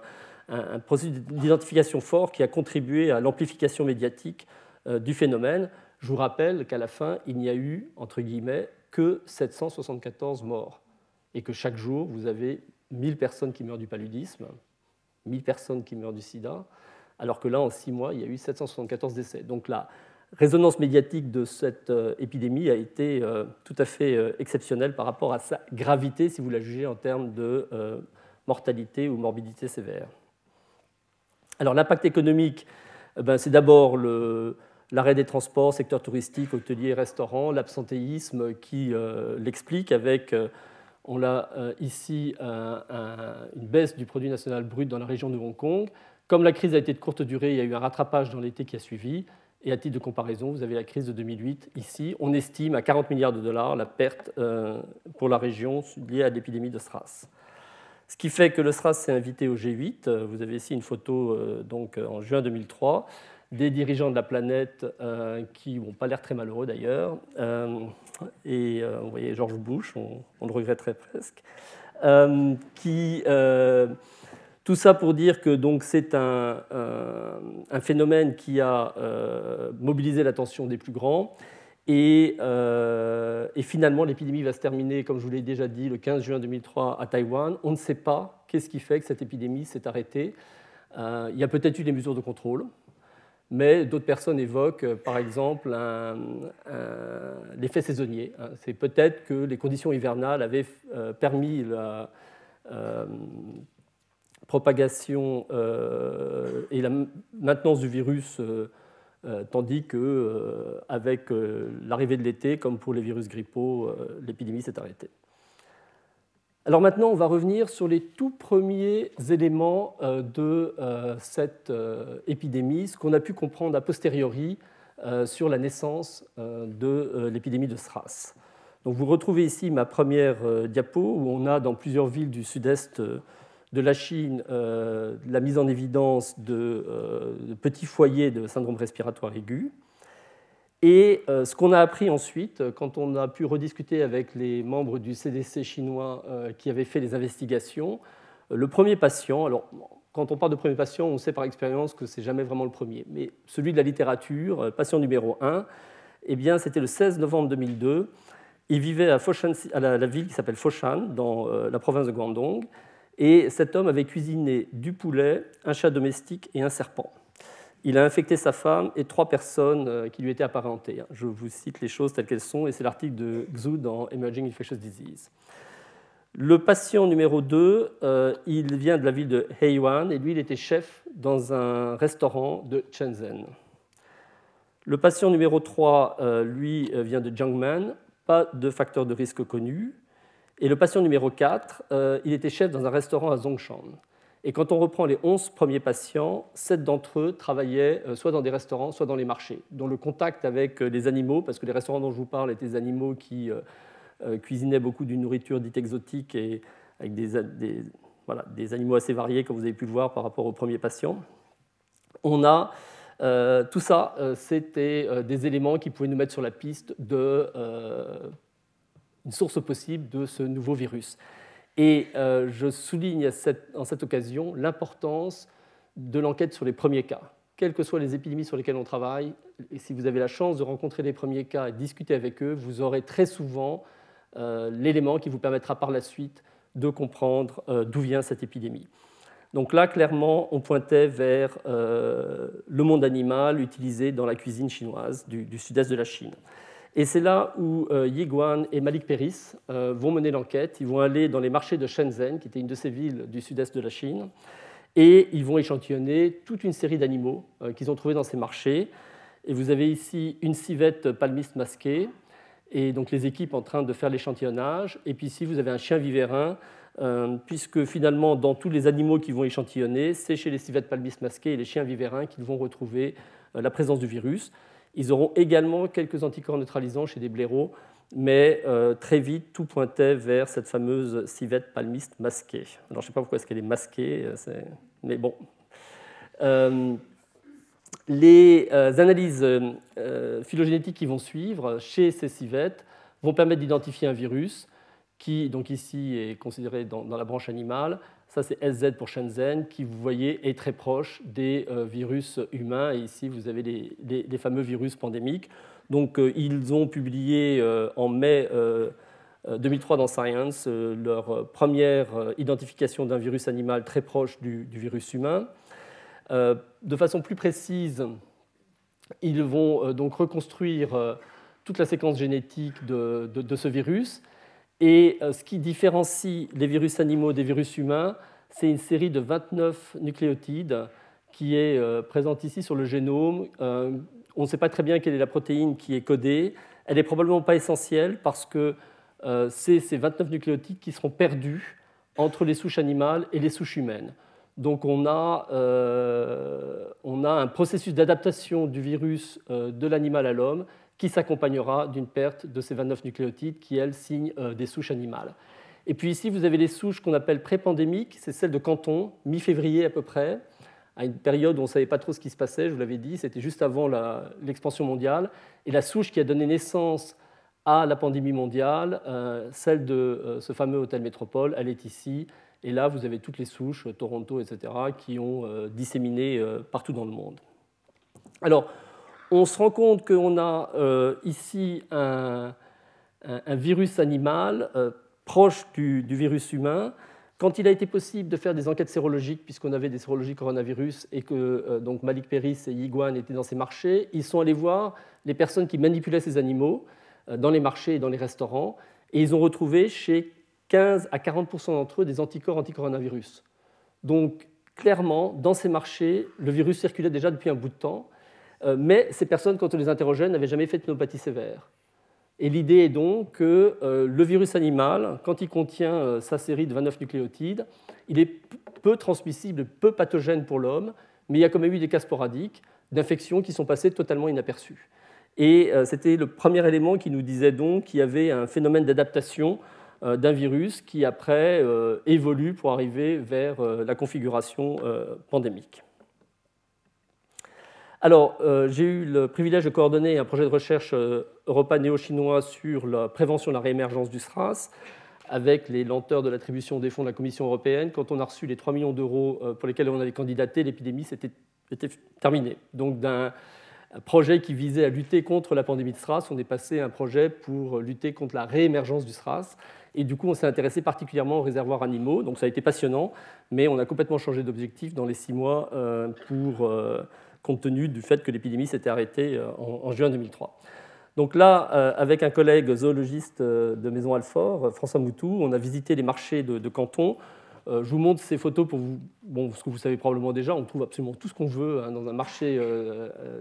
un processus d'identification fort qui a contribué à l'amplification médiatique du phénomène. Je vous rappelle qu'à la fin, il n'y a eu, entre guillemets, que 774 morts et que chaque jour, vous avez 1000 personnes qui meurent du paludisme, 1000 personnes qui meurent du sida, alors que là, en six mois, il y a eu 774 décès. Donc la résonance médiatique de cette euh, épidémie a été euh, tout à fait euh, exceptionnelle par rapport à sa gravité, si vous la jugez en termes de mortalité ou morbidité sévère. Alors l'impact économique, ben, c'est d'abord l'arrêt des transports, secteur touristique, hôtelier, restaurant, l'absentéisme qui l'explique avec on a euh, ici une baisse du produit national brut dans la région de Hong Kong. Comme la crise a été de courte durée, il y a eu un rattrapage dans l'été qui a suivi. Et à titre de comparaison, vous avez la crise de 2008 ici. On estime à 40 milliards de dollars la perte euh, pour la région liée à l'épidémie de SRAS. Ce qui fait que le SRAS s'est invité au G8. Vous avez ici une photo euh, donc, en juin 2003 des dirigeants de la planète qui n'ont pas l'air très malheureux d'ailleurs, et euh, vous voyez George Bush, on, le regretterait presque, euh, qui, euh, tout ça pour dire que donc c'est un, un, phénomène qui a mobilisé l'attention des plus grands. Et, et finalement, l'épidémie va se terminer, comme je vous l'ai déjà dit, le 15 juin 2003 à Taïwan. On ne sait pas qu'est-ce qui fait que cette épidémie s'est arrêtée. il y a peut-être eu des mesures de contrôle mais d'autres personnes évoquent euh, par exemple l'effet saisonnier. Hein. C'est peut-être que les conditions hivernales avaient euh, permis la euh, propagation et la maintenance du virus, tandis que avec l'arrivée de l'été, comme pour les virus grippaux, l'épidémie s'est arrêtée. Alors maintenant, on va revenir sur les tout premiers éléments euh, de euh, cette euh, épidémie, ce qu'on a pu comprendre a posteriori sur la naissance de l'épidémie de SRAS. Donc vous retrouvez ici ma première diapo où on a dans plusieurs villes du sud-est de la Chine la mise en évidence de, de petits foyers de syndrome respiratoire aigu. Et euh, ce qu'on a appris ensuite, euh, quand on a pu rediscuter avec les membres du CDC chinois euh, qui avaient fait les investigations, le premier patient, alors quand on parle de premier patient, on sait par expérience que ce n'est jamais vraiment le premier, mais celui de la littérature, patient numéro 1, eh bien, c'était le 16 novembre 2002. Il vivait à, Foshan, à la, ville qui s'appelle Foshan, dans la province de Guangdong, et cet homme avait cuisiné du poulet, un chat domestique et un serpent. Il a infecté sa femme et trois personnes euh, qui lui étaient apparentées. Je vous cite les choses telles qu'elles sont, et c'est l'article de Xu dans Emerging Infectious Disease. Le patient numéro 2, euh, il vient de la ville de Heiyuan, et lui, il était chef dans un restaurant de Shenzhen. Le patient numéro 3, euh, lui, vient de Jiangmen, pas de facteur de risque connu. Et le patient numéro 4, il était chef dans un restaurant à Zongshan. Et quand on reprend les 11 premiers patients, 7 d'entre eux travaillaient euh, soit dans des restaurants, soit dans les marchés, dont le contact avec euh, les animaux, parce que les restaurants dont je vous parle étaient des animaux qui euh, cuisinaient beaucoup d'une nourriture dite exotique et avec des, voilà, des, animaux assez variés, comme vous avez pu le voir par rapport aux premiers patients. On a tout ça, c'était des éléments qui pouvaient nous mettre sur la piste d'une source possible de ce nouveau virus. Et euh, je souligne en cette occasion l'importance de l'enquête sur les premiers cas. Quelles que soient les épidémies sur lesquelles on travaille, et si vous avez la chance de rencontrer les premiers cas et de discuter avec eux, vous aurez très souvent euh, l'élément qui vous permettra par la suite de comprendre euh, d'où vient cette épidémie. Donc là, clairement, on pointait vers le monde animal utilisé dans la cuisine chinoise du sud-est de la Chine. Et c'est là où euh, Yiguan et Malik Peris euh, vont mener l'enquête. Ils vont aller dans les marchés de Shenzhen, qui était une de ces villes du sud-est de la Chine, et ils vont échantillonner toute une série d'animaux euh, qu'ils ont trouvés dans ces marchés. Et vous avez ici une civette palmiste masquée, et donc les équipes en train de faire l'échantillonnage. Et puis ici, vous avez un chien vivérin, puisque finalement, dans tous les animaux qu'ils vont échantillonner, c'est chez les civettes palmistes masquées et les chiens vivérins qu'ils vont retrouver la présence du virus. Ils auront également quelques anticorps neutralisants chez des blaireaux mais très vite, tout pointait vers cette fameuse civette palmiste masquée. Alors, je ne sais pas pourquoi est-ce qu'elle est masquée, mais bon. les analyses phylogénétiques qui vont suivre chez ces civettes vont permettre d'identifier un virus qui, donc ici, est considéré dans, la branche animale. Ça, c'est SZ pour Shenzhen, qui, vous voyez, est très proche des euh, virus humains. Et ici, vous avez les, fameux virus pandémiques. Donc, euh, ils ont publié euh, en mai 2003 dans Science leur première identification d'un virus animal très proche du, virus humain. de façon plus précise, ils vont donc reconstruire toute la séquence génétique de, ce virus. Et euh, ce qui différencie les virus animaux des virus humains, c'est une série de 29 nucléotides qui est euh, présente ici sur le génome. Euh, on ne sait pas très bien quelle est la protéine qui est codée. Elle n'est probablement pas essentielle parce que c'est ces 29 nucléotides qui seront perdus entre les souches animales et les souches humaines. Donc on a, on a un processus d'adaptation du virus de l'animal à l'homme qui s'accompagnera d'une perte de ces 29 nucléotides qui, elles, signent euh, des souches animales. Et puis ici, vous avez les souches qu'on appelle pré-pandémiques, c'est celles de Canton, mi-février à peu près, à une période où on ne savait pas trop ce qui se passait, je vous l'avais dit, c'était juste avant l'expansion mondiale. Et la souche qui a donné naissance à la pandémie mondiale, euh, celle de euh, ce fameux hôtel métropole, elle est ici. Et là, vous avez toutes les souches, Toronto, etc., qui ont disséminé partout dans le monde. Alors, on se rend compte qu'on a euh, ici un, virus animal euh, proche du, virus humain. Quand il a été possible de faire des enquêtes sérologiques, puisqu'on avait des sérologies coronavirus et que euh, donc Malik Peris et Yiguan étaient dans ces marchés, ils sont allés voir les personnes qui manipulaient ces animaux dans les marchés et dans les restaurants, et ils ont retrouvé chez 15 à 40 d'entre eux des anticorps anticoronavirus. Donc clairement, dans ces marchés, le virus circulait déjà depuis un bout de temps. Euh, mais ces personnes, quand on les interrogeait, n'avaient jamais fait de pneumopathie sévère. Et l'idée est donc que euh, le virus animal, quand il contient euh, sa série de 29 nucléotides, il est peu transmissible, peu pathogène pour l'homme, mais il y a quand même eu des cas sporadiques d'infections qui sont passées totalement inaperçues. Et c'était le premier élément qui nous disait donc qu'il y avait un phénomène d'adaptation d'un virus qui après évolue pour arriver vers la configuration pandémique. Alors, euh, j'ai eu le privilège de coordonner un projet de recherche euh, néo-chinois sur la prévention de la réémergence du SRAS, avec les lenteurs de l'attribution des fonds de la Commission européenne. Quand on a reçu les 3 millions d'euros euh, pour lesquels on avait candidaté, l'épidémie était, était terminée. Donc, d'un projet qui visait à lutter contre la pandémie de SRAS, on est passé à un projet pour lutter contre la réémergence du SRAS. Et du coup, on s'est intéressé particulièrement aux réservoirs animaux. Donc, ça a été passionnant, mais on a complètement changé d'objectif dans les six mois pour compte tenu du fait que l'épidémie s'était arrêtée euh, en, juin 2003. Donc là, euh, avec un collègue zoologiste euh, de Maison Alfort, François Moutou, on a visité les marchés de, Canton. Je vous montre ces photos pour vous, bon, ce que vous savez probablement déjà, on trouve absolument tout ce qu'on veut hein, dans un marché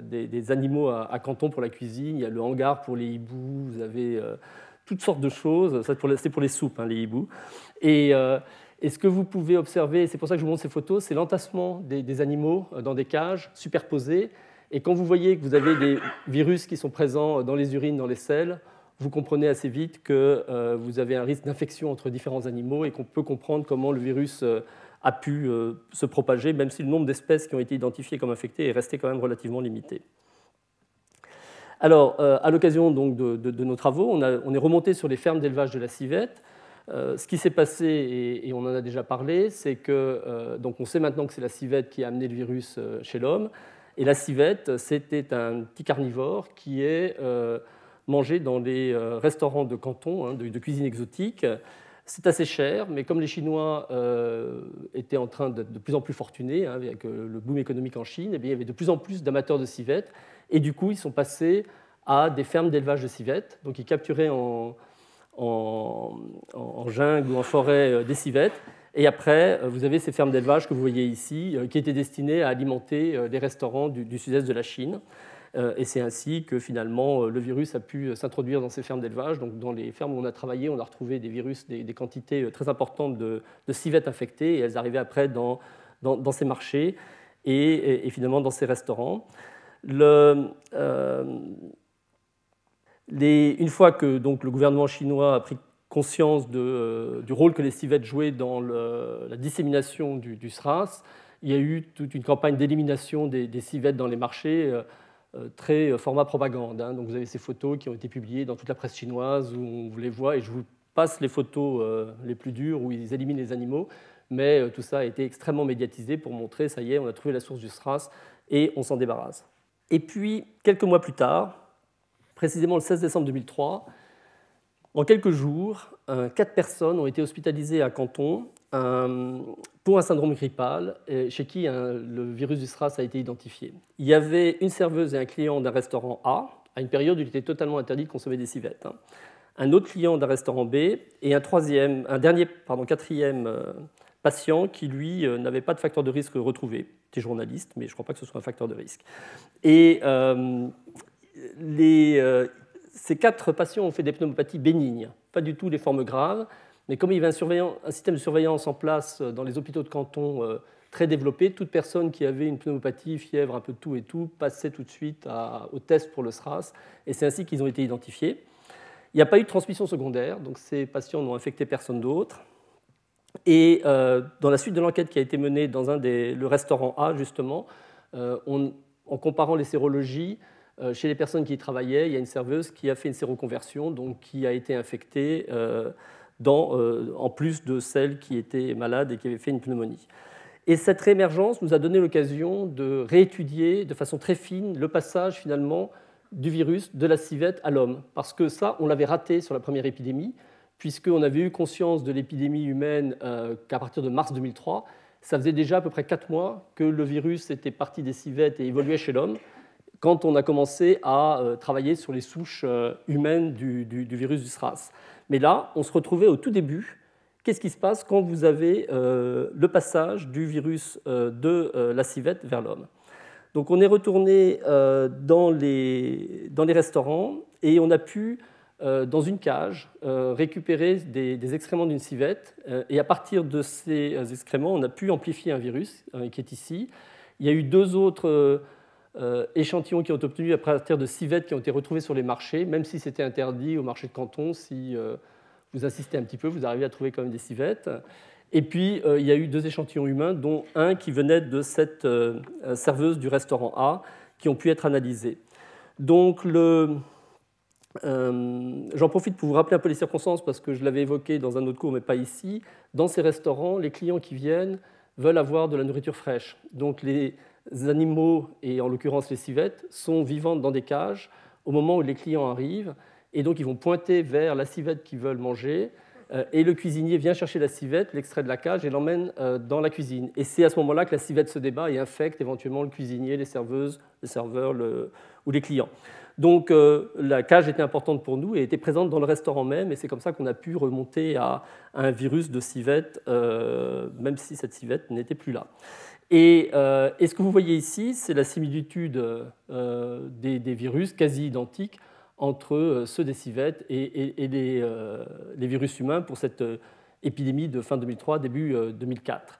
des, animaux à, Canton pour la cuisine. Il y a le hangar pour les hiboux, vous avez toutes sortes de choses. C'est pour, les soupes, hein, les hiboux. Et, et ce que vous pouvez observer, c'est pour ça que je vous montre ces photos, c'est l'entassement des, animaux euh, dans des cages superposées. Et quand vous voyez que vous avez des virus qui sont présents dans les urines, dans les selles, vous comprenez assez vite que euh, vous avez un risque d'infection entre différents animaux et qu'on peut comprendre comment le virus euh, a pu se propager, même si le nombre d'espèces qui ont été identifiées comme infectées est resté quand même relativement limité. Alors, à l'occasion de, nos travaux, on, est remonté sur les fermes d'élevage de la civette euh, ce qui s'est passé, et, on en a déjà parlé, c'est que euh, donc on sait maintenant que c'est la civette qui a amené le virus euh, chez l'homme. Et la civette, c'était un petit carnivore qui est mangé dans les restaurants de canton, hein, de, cuisine exotique. C'est assez cher, mais comme les Chinois étaient en train d'être de plus en plus fortunés hein, avec le boom économique en Chine, eh bien, il y avait de plus en plus d'amateurs de civettes. Et du coup, ils sont passés à des fermes d'élevage de civettes. Donc, ils capturaient en, en, jungle ou en forêt euh, des civettes. Et après, euh, vous avez ces fermes d'élevage que vous voyez ici, euh, qui étaient destinées à alimenter les restaurants du, sud-est de la Chine. Et c'est ainsi que finalement le virus a pu s'introduire dans ces fermes d'élevage. Donc dans les fermes où on a travaillé, on a retrouvé des virus, des, quantités très importantes de, civettes infectées, et elles arrivaient après dans, dans, ces marchés et, finalement dans ces restaurants. Une fois que donc, le gouvernement chinois a pris conscience de, du rôle que les civettes jouaient dans la dissémination du, SRAS, il y a eu toute une campagne d'élimination des, civettes dans les marchés, très format propagande. Hein. Donc vous avez ces photos qui ont été publiées dans toute la presse chinoise où on les voit, et je vous passe les photos les plus dures où ils éliminent les animaux mais euh, tout ça a été extrêmement médiatisé pour montrer, ça y est, on a trouvé la source du SRAS et on s'en débarrasse. Et puis, quelques mois plus tard, précisément le 16 décembre 2003, en quelques jours, quatre personnes ont été hospitalisées à Canton pour un syndrome grippal chez qui le virus du SRAS a été identifié. Il y avait une serveuse et un client d'un restaurant A, à une période où il était totalement interdit de consommer des civettes. Hein. Un autre client d'un restaurant B et un, troisième, un dernier, pardon, quatrième euh, patient qui, lui, euh, n'avait pas de facteur de risque retrouvé. C'était journaliste, mais je ne crois pas que ce soit un facteur de risque. Et euh, euh, ces quatre patients ont fait des pneumopathies bénignes, pas du tout des formes graves, mais comme il y avait un, système de surveillance en place dans les hôpitaux de canton très développé, toute personne qui avait une pneumopathie, fièvre, un peu de tout et tout, passait tout de suite au test pour le SRAS, et c'est ainsi qu'ils ont été identifiés. Il n'y a pas eu de transmission secondaire, donc ces patients n'ont infecté personne d'autre. Et euh, dans la suite de l'enquête qui a été menée dans le restaurant A, justement, euh, en comparant les sérologies, euh, chez les personnes qui y travaillaient, il y a une serveuse qui a fait une séroconversion, donc qui a été infectée dans, en plus de celle qui était malade et qui avait fait une pneumonie. Et cette réémergence nous a donné l'occasion de réétudier de façon très fine le passage finalement du virus de la civette à l'homme, parce que ça, on l'avait raté sur la première épidémie puisqu'on avait eu conscience de l'épidémie humaine euh, qu'à partir de mars 2003. Ça faisait déjà à peu près quatre mois que le virus était parti des civettes et évoluait chez l'homme, quand on a commencé à euh, travailler sur les souches euh, humaines du, virus du SRAS. Mais là, on se retrouvait au tout début. Qu'est-ce qui se passe quand vous avez le passage du virus de la civette vers l'homme? Donc on est retourné dans les, restaurants et on a pu euh, dans une cage, euh, récupérer des, excréments d'une civette, euh, et à partir de ces excréments, on a pu amplifier un virus qui est ici. Il y a eu deux autres échantillons qui ont été obtenus à partir de civettes qui ont été retrouvés sur les marchés, même si c'était interdit au marché de Canton. Si vous assistez un petit peu, vous arrivez à trouver quand même des civettes. Et puis, il y a eu deux échantillons humains, dont un qui venait de cette serveuse du restaurant A, qui ont pu être analysés. Donc, euh, j'en profite pour vous rappeler un peu les circonstances parce que je l'avais évoqué dans un autre cours, mais pas ici. Dans ces restaurants, les clients qui viennent veulent avoir de la nourriture fraîche. Donc les animaux, et en l'occurrence les civettes, sont vivants dans des cages au moment où les clients arrivent. Et donc ils vont pointer vers la civette qu'ils veulent manger. Euh, et le cuisinier vient chercher la civette, l'extrait de la cage et l'emmène euh, dans la cuisine. Et c'est à ce moment-là que la civette se débat et infecte éventuellement le cuisinier, les serveuses, les serveurs ou les clients. Donc euh, la cage était importante pour nous et était présente dans le restaurant même, et c'est comme ça qu'on a pu remonter à, un virus de civette, même si cette civette n'était plus là. Euh, et, ce que vous voyez ici, c'est la similitude des, virus quasi identiques entre ceux des civettes et, les, virus humains pour cette épidémie de fin 2003, début 2004.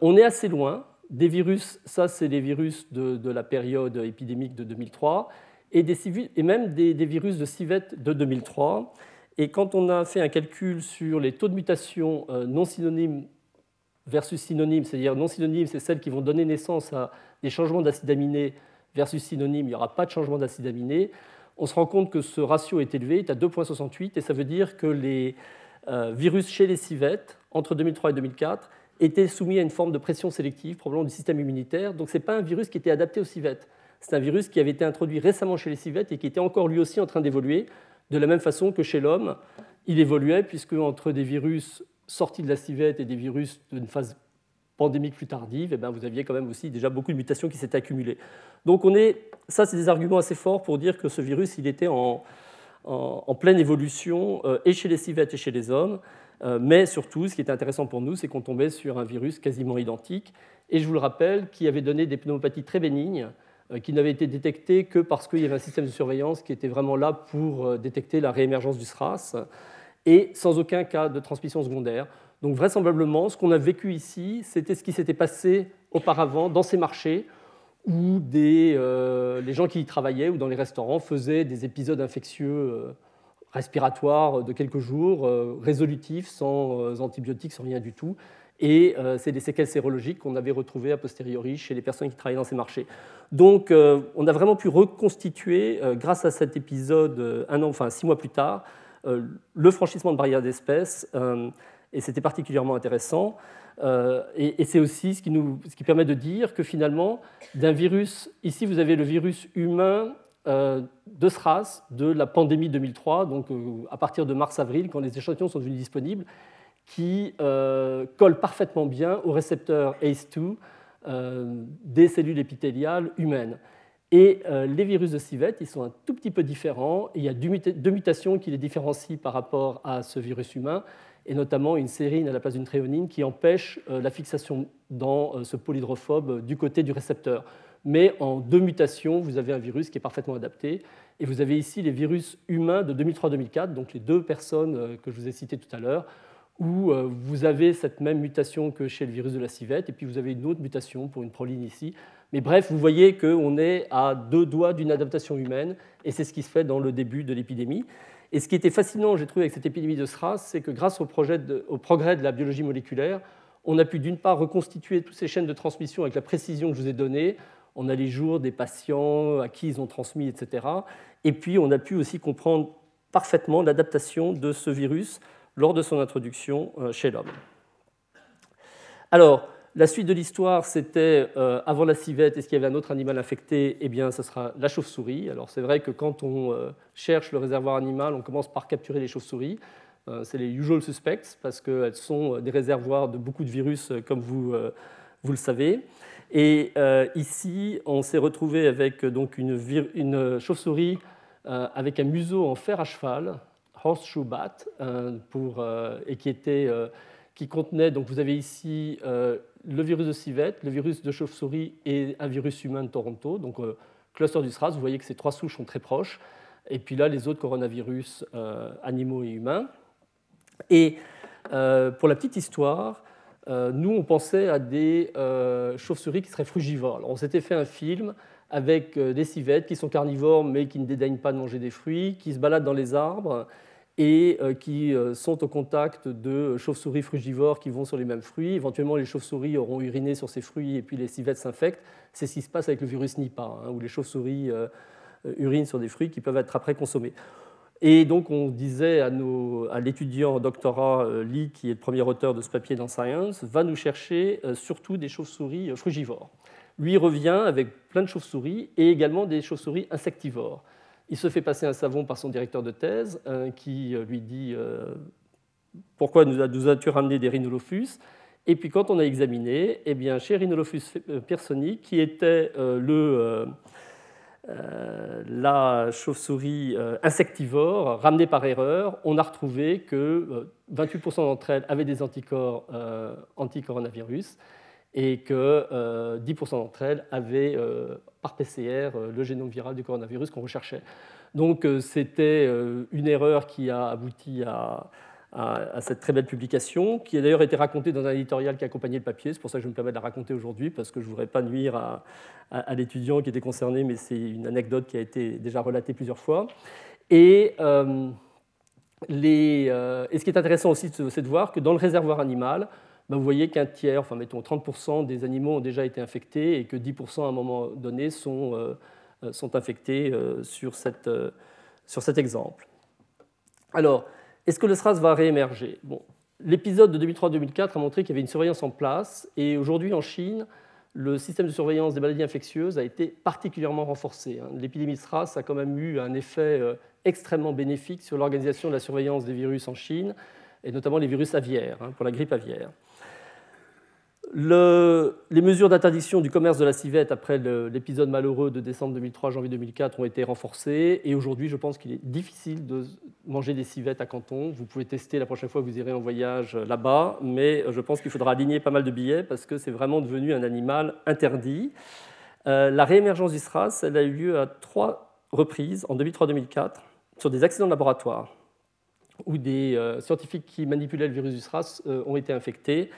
on est assez loin des virus, ça c'est les virus de, la période épidémique de 2003, et, des, même des, virus de civette de 2003. Et quand on a fait un calcul sur les taux de mutation euh, non synonymes versus synonymes, c'est-à-dire non synonymes, c'est celles qui vont donner naissance à des changements d'acide aminé versus synonymes, il n'y aura pas de changement d'acide aminé, on se rend compte que ce ratio est élevé, est à 2,68, et ça veut dire que les euh, virus chez les civettes, entre 2003 et 2004, étaient soumis à une forme de pression sélective, probablement du système immunitaire. Donc ce n'est pas un virus qui était adapté aux civettes. C'est un virus qui avait été introduit récemment chez les civettes et qui était encore lui aussi en train d'évoluer, de la même façon que chez l'homme, il évoluait, puisque entre des virus sortis de la civette et des virus d'une phase pandémique plus tardive, eh bien, vous aviez quand même aussi déjà beaucoup de mutations qui s'étaient accumulées. Donc on est, ça, c'est des arguments assez forts pour dire que ce virus, il était en, en, pleine évolution, euh, et chez les civettes et chez les hommes. Euh, mais surtout, ce qui était intéressant pour nous, c'est qu'on tombait sur un virus quasiment identique, et je vous le rappelle, qui avait donné des pneumopathies très bénignes, euh, qui n'avait été détecté que parce qu'il y avait un système de surveillance qui était vraiment là pour détecter la réémergence du SRAS, et sans aucun cas de transmission secondaire. Donc vraisemblablement, ce qu'on a vécu ici, c'était ce qui s'était passé auparavant dans ces marchés, où des, les gens qui y travaillaient ou dans les restaurants faisaient des épisodes infectieux respiratoires de quelques jours, résolutifs, sans antibiotiques, sans rien du tout. Et c'est des séquelles sérologiques qu'on avait retrouvées a posteriori chez les personnes qui travaillaient dans ces marchés. Donc, on a vraiment pu reconstituer, grâce à cet épisode, un an, enfin six mois plus tard, le franchissement de barrières d'espèces et c'était particulièrement intéressant. Euh, et, c'est aussi ce qui, nous, ce qui, permet de dire que finalement, d'un virus, ici vous avez le virus humain euh, de SRAS, de la pandémie 2003, donc euh, à partir de mars-avril, quand les échantillons sont devenus disponibles, qui colle parfaitement bien au récepteur ACE2 des cellules épithéliales humaines. Et les virus de civette, ils sont un tout petit peu différents. il y a deux mutations qui les différencient par rapport à ce virus humain et notamment une sérine à la place d'une tréonine qui empêche euh, la fixation dans euh, ce polydrophobe du côté du récepteur. Mais en deux mutations, vous avez un virus qui est parfaitement adapté. Et vous avez ici les virus humains de 2003-2004, donc les deux personnes euh, que je vous ai citées tout à l'heure, où vous avez cette même mutation que chez le virus de la civette, et puis vous avez une autre mutation pour une proline ici. Mais bref, vous voyez qu'on est à deux doigts d'une adaptation humaine, et c'est ce qui se fait dans le début de l'épidémie. Et ce qui était fascinant, j'ai trouvé, avec cette épidémie de SRAS, c'est que grâce au, progrès de la biologie moléculaire, on a pu d'une part reconstituer toutes ces chaînes de transmission avec la précision que je vous ai donnée. On a les jours des patients à qui ils ont transmis, etc. Et puis on a pu aussi comprendre parfaitement l'adaptation de ce virus lors de son introduction euh, chez l'homme. Alors, la suite de l'histoire, c'était euh, avant la civette, est-ce qu'il y avait un autre animal infecté? Eh bien, ce sera la chauve-souris. Alors, c'est vrai que quand on euh, cherche le réservoir animal, on commence par capturer les chauves-souris. Euh, c'est les usual suspects parce qu'elles sont des réservoirs de beaucoup de virus, comme vous, vous le savez. Et ici, on s'est retrouvé avec donc une, chauve-souris avec un museau en fer à cheval, horseshoe bat, pour, et qui était qui contenait, donc vous avez ici le virus de civette, le virus de chauve-souris et un virus humain de Toronto. Donc, euh, cluster du SRAS, vous voyez que ces trois souches sont très proches. Et puis là, les autres coronavirus euh, animaux et humains. Et euh, pour la petite histoire, nous, on pensait à des chauves-souris qui seraient frugivores. on s'était fait un film avec des civettes qui sont carnivores mais qui ne dédaignent pas de manger des fruits, qui se baladent dans les arbres et euh, qui euh, sont au contact de chauves-souris frugivores qui vont sur les mêmes fruits. Éventuellement, les chauves-souris auront uriné sur ces fruits et puis les civettes s'infectent. C'est ce qui se passe avec le virus Nipah, hein, où les chauves-souris euh, urinent sur des fruits qui peuvent être après consommés. Et donc, on disait à, à l'étudiant doctorat Lee, qui est le premier auteur de ce papier dans Science, va nous chercher surtout des chauves-souris frugivores. Lui revient avec plein de chauves-souris et également des chauves-souris insectivores. Il se fait passer un savon par son directeur de thèse euh, qui euh, lui dit euh, Pourquoi nous, as-tu ramené des rhinolophus Et puis quand on a examiné, eh bien, chez Rhinolophus personi, qui était le, la chauve-souris insectivore ramenée par erreur, on a retrouvé que 28% d'entre elles avaient des anticorps anti-coronavirus et que 10% d'entre elles avaient par PCR euh, le génome viral du coronavirus qu'on recherchait. Donc euh, c'était euh, une erreur qui a abouti à, cette très belle publication, qui a d'ailleurs été racontée dans un éditorial qui accompagnait le papier. C'est pour ça que je me permets de la raconter aujourd'hui, parce que je ne voudrais pas nuire à, l'étudiant qui était concerné, mais c'est une anecdote qui a été déjà relatée plusieurs fois. Et, les, et ce qui est intéressant aussi, c'est de voir que dans le réservoir animal, vous voyez qu'un tiers, enfin mettons 30% des animaux ont déjà été infectés et que 10% à un moment donné sont, euh, euh, sont infectés euh, sur, cette, sur cet exemple. Alors, est-ce que le SRAS va réémerger? Bon, L'épisode de 2003-2004 a montré qu'il y avait une surveillance en place et aujourd'hui en Chine, le système de surveillance des maladies infectieuses a été particulièrement renforcé. Hein. L'épidémie SRAS a quand même eu un effet extrêmement bénéfique sur l'organisation de la surveillance des virus en Chine, et notamment les virus aviaires, hein, pour la grippe aviaire les mesures d'interdiction du commerce de la civette après l'épisode malheureux de décembre 2003, janvier 2004 ont été renforcées. Et aujourd'hui, je pense qu'il est difficile de manger des civettes à Canton. Vous pouvez tester la prochaine fois que vous irez en voyage là-bas, mais je pense qu'il faudra aligner pas mal de billets parce que c'est vraiment devenu un animal interdit. Euh, la réémergence du SRAS, elle a eu lieu à trois reprises, en 2003-2004, sur des accidents de laboratoire où des euh, scientifiques qui manipulaient le virus du SRAS euh, ont été infectés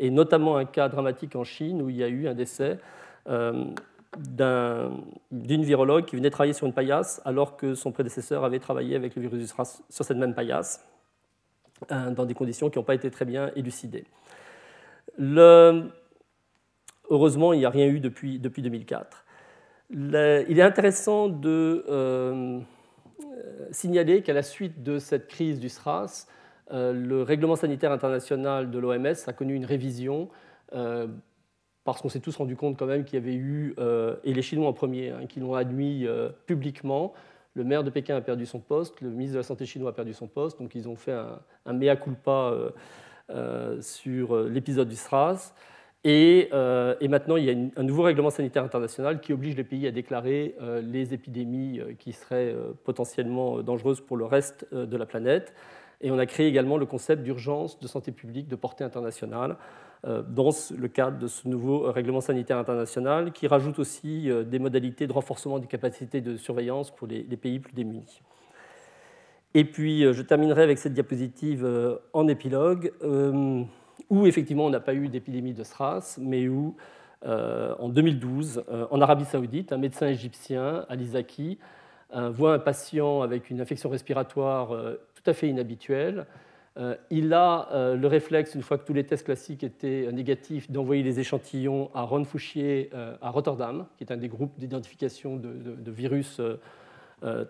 et notamment un cas dramatique en Chine où il y a eu un décès euh, d'une virologue qui venait travailler sur une paillasse alors que son prédécesseur avait travaillé avec le virus du SRAS sur cette même paillasse, dans des conditions qui n'ont pas été très bien élucidées. Heureusement, il n'y a rien eu depuis, depuis 2004. il est intéressant de euh, signaler qu'à la suite de cette crise du SRAS, euh, le règlement sanitaire international de l'OMS a connu une révision euh, parce qu'on s'est tous rendu compte quand même qu'il y avait eu, et les Chinois en premier, hein, qui l'ont admis publiquement, le maire de Pékin a perdu son poste, le ministre de la Santé chinois a perdu son poste, donc ils ont fait un, mea culpa sur l'épisode du SRAS. Euh, et, maintenant, il y a un nouveau règlement sanitaire international qui oblige les pays à déclarer euh, les épidémies euh, qui seraient potentiellement dangereuses pour le reste de la planète. Et on a créé également le concept d'urgence de santé publique de portée internationale dans le cadre de ce nouveau règlement sanitaire international qui rajoute aussi des modalités de renforcement des capacités de surveillance pour les, pays plus démunis. Et puis, je terminerai avec cette diapositive en épilogue où effectivement on n'a pas eu d'épidémie de SRAS, mais où euh, en 2012, euh, en Arabie saoudite, un médecin égyptien, Ali Zaki, euh, voit un patient avec une infection respiratoire tout à fait inhabituelle. il a le réflexe, une fois que tous les tests classiques étaient négatifs, d'envoyer les échantillons à Ron Fouchier à Rotterdam, qui est un des groupes d'identification de, virus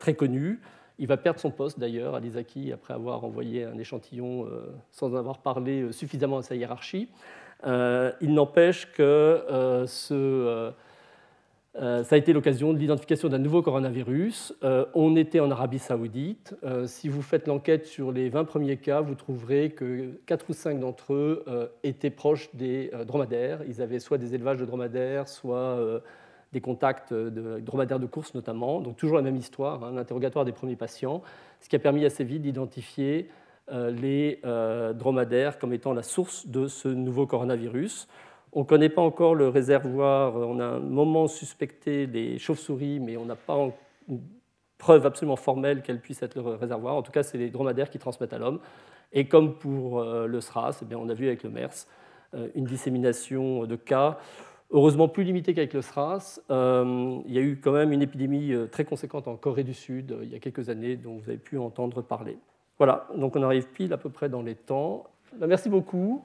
très connus. Il va perdre son poste d'ailleurs à l'ISAKI après avoir envoyé un échantillon euh, sans avoir parlé euh, suffisamment à sa hiérarchie. Euh, il n'empêche que ce, ça a été l'occasion de l'identification d'un nouveau coronavirus. on était en Arabie saoudite. si vous faites l'enquête sur les 20 premiers cas, vous trouverez que 4 ou 5 d'entre eux étaient proches des dromadaires. Ils avaient soit des élevages de dromadaires, soit des contacts de dromadaires de course notamment. Donc toujours la même histoire, hein, interrogatoire des premiers patients, ce qui a permis assez vite d'identifier euh, les euh, dromadaires comme étant la source de ce nouveau coronavirus. On ne connaît pas encore le réservoir, on a un moment suspecté des chauves-souris, mais on n'a pas une preuve absolument formelle qu'elle puisse être le réservoir. En tout cas, c'est les dromadaires qui transmettent à l'homme. Et comme pour euh, le SRAS, eh bien, on a vu avec le MERS une dissémination de cas heureusement plus limité qu'avec le SRAS. Euh, il y a eu quand même une épidémie euh, très conséquente en Corée du Sud euh, il y a quelques années dont vous avez pu entendre parler. Voilà, donc on arrive pile à peu près dans les temps. Merci beaucoup.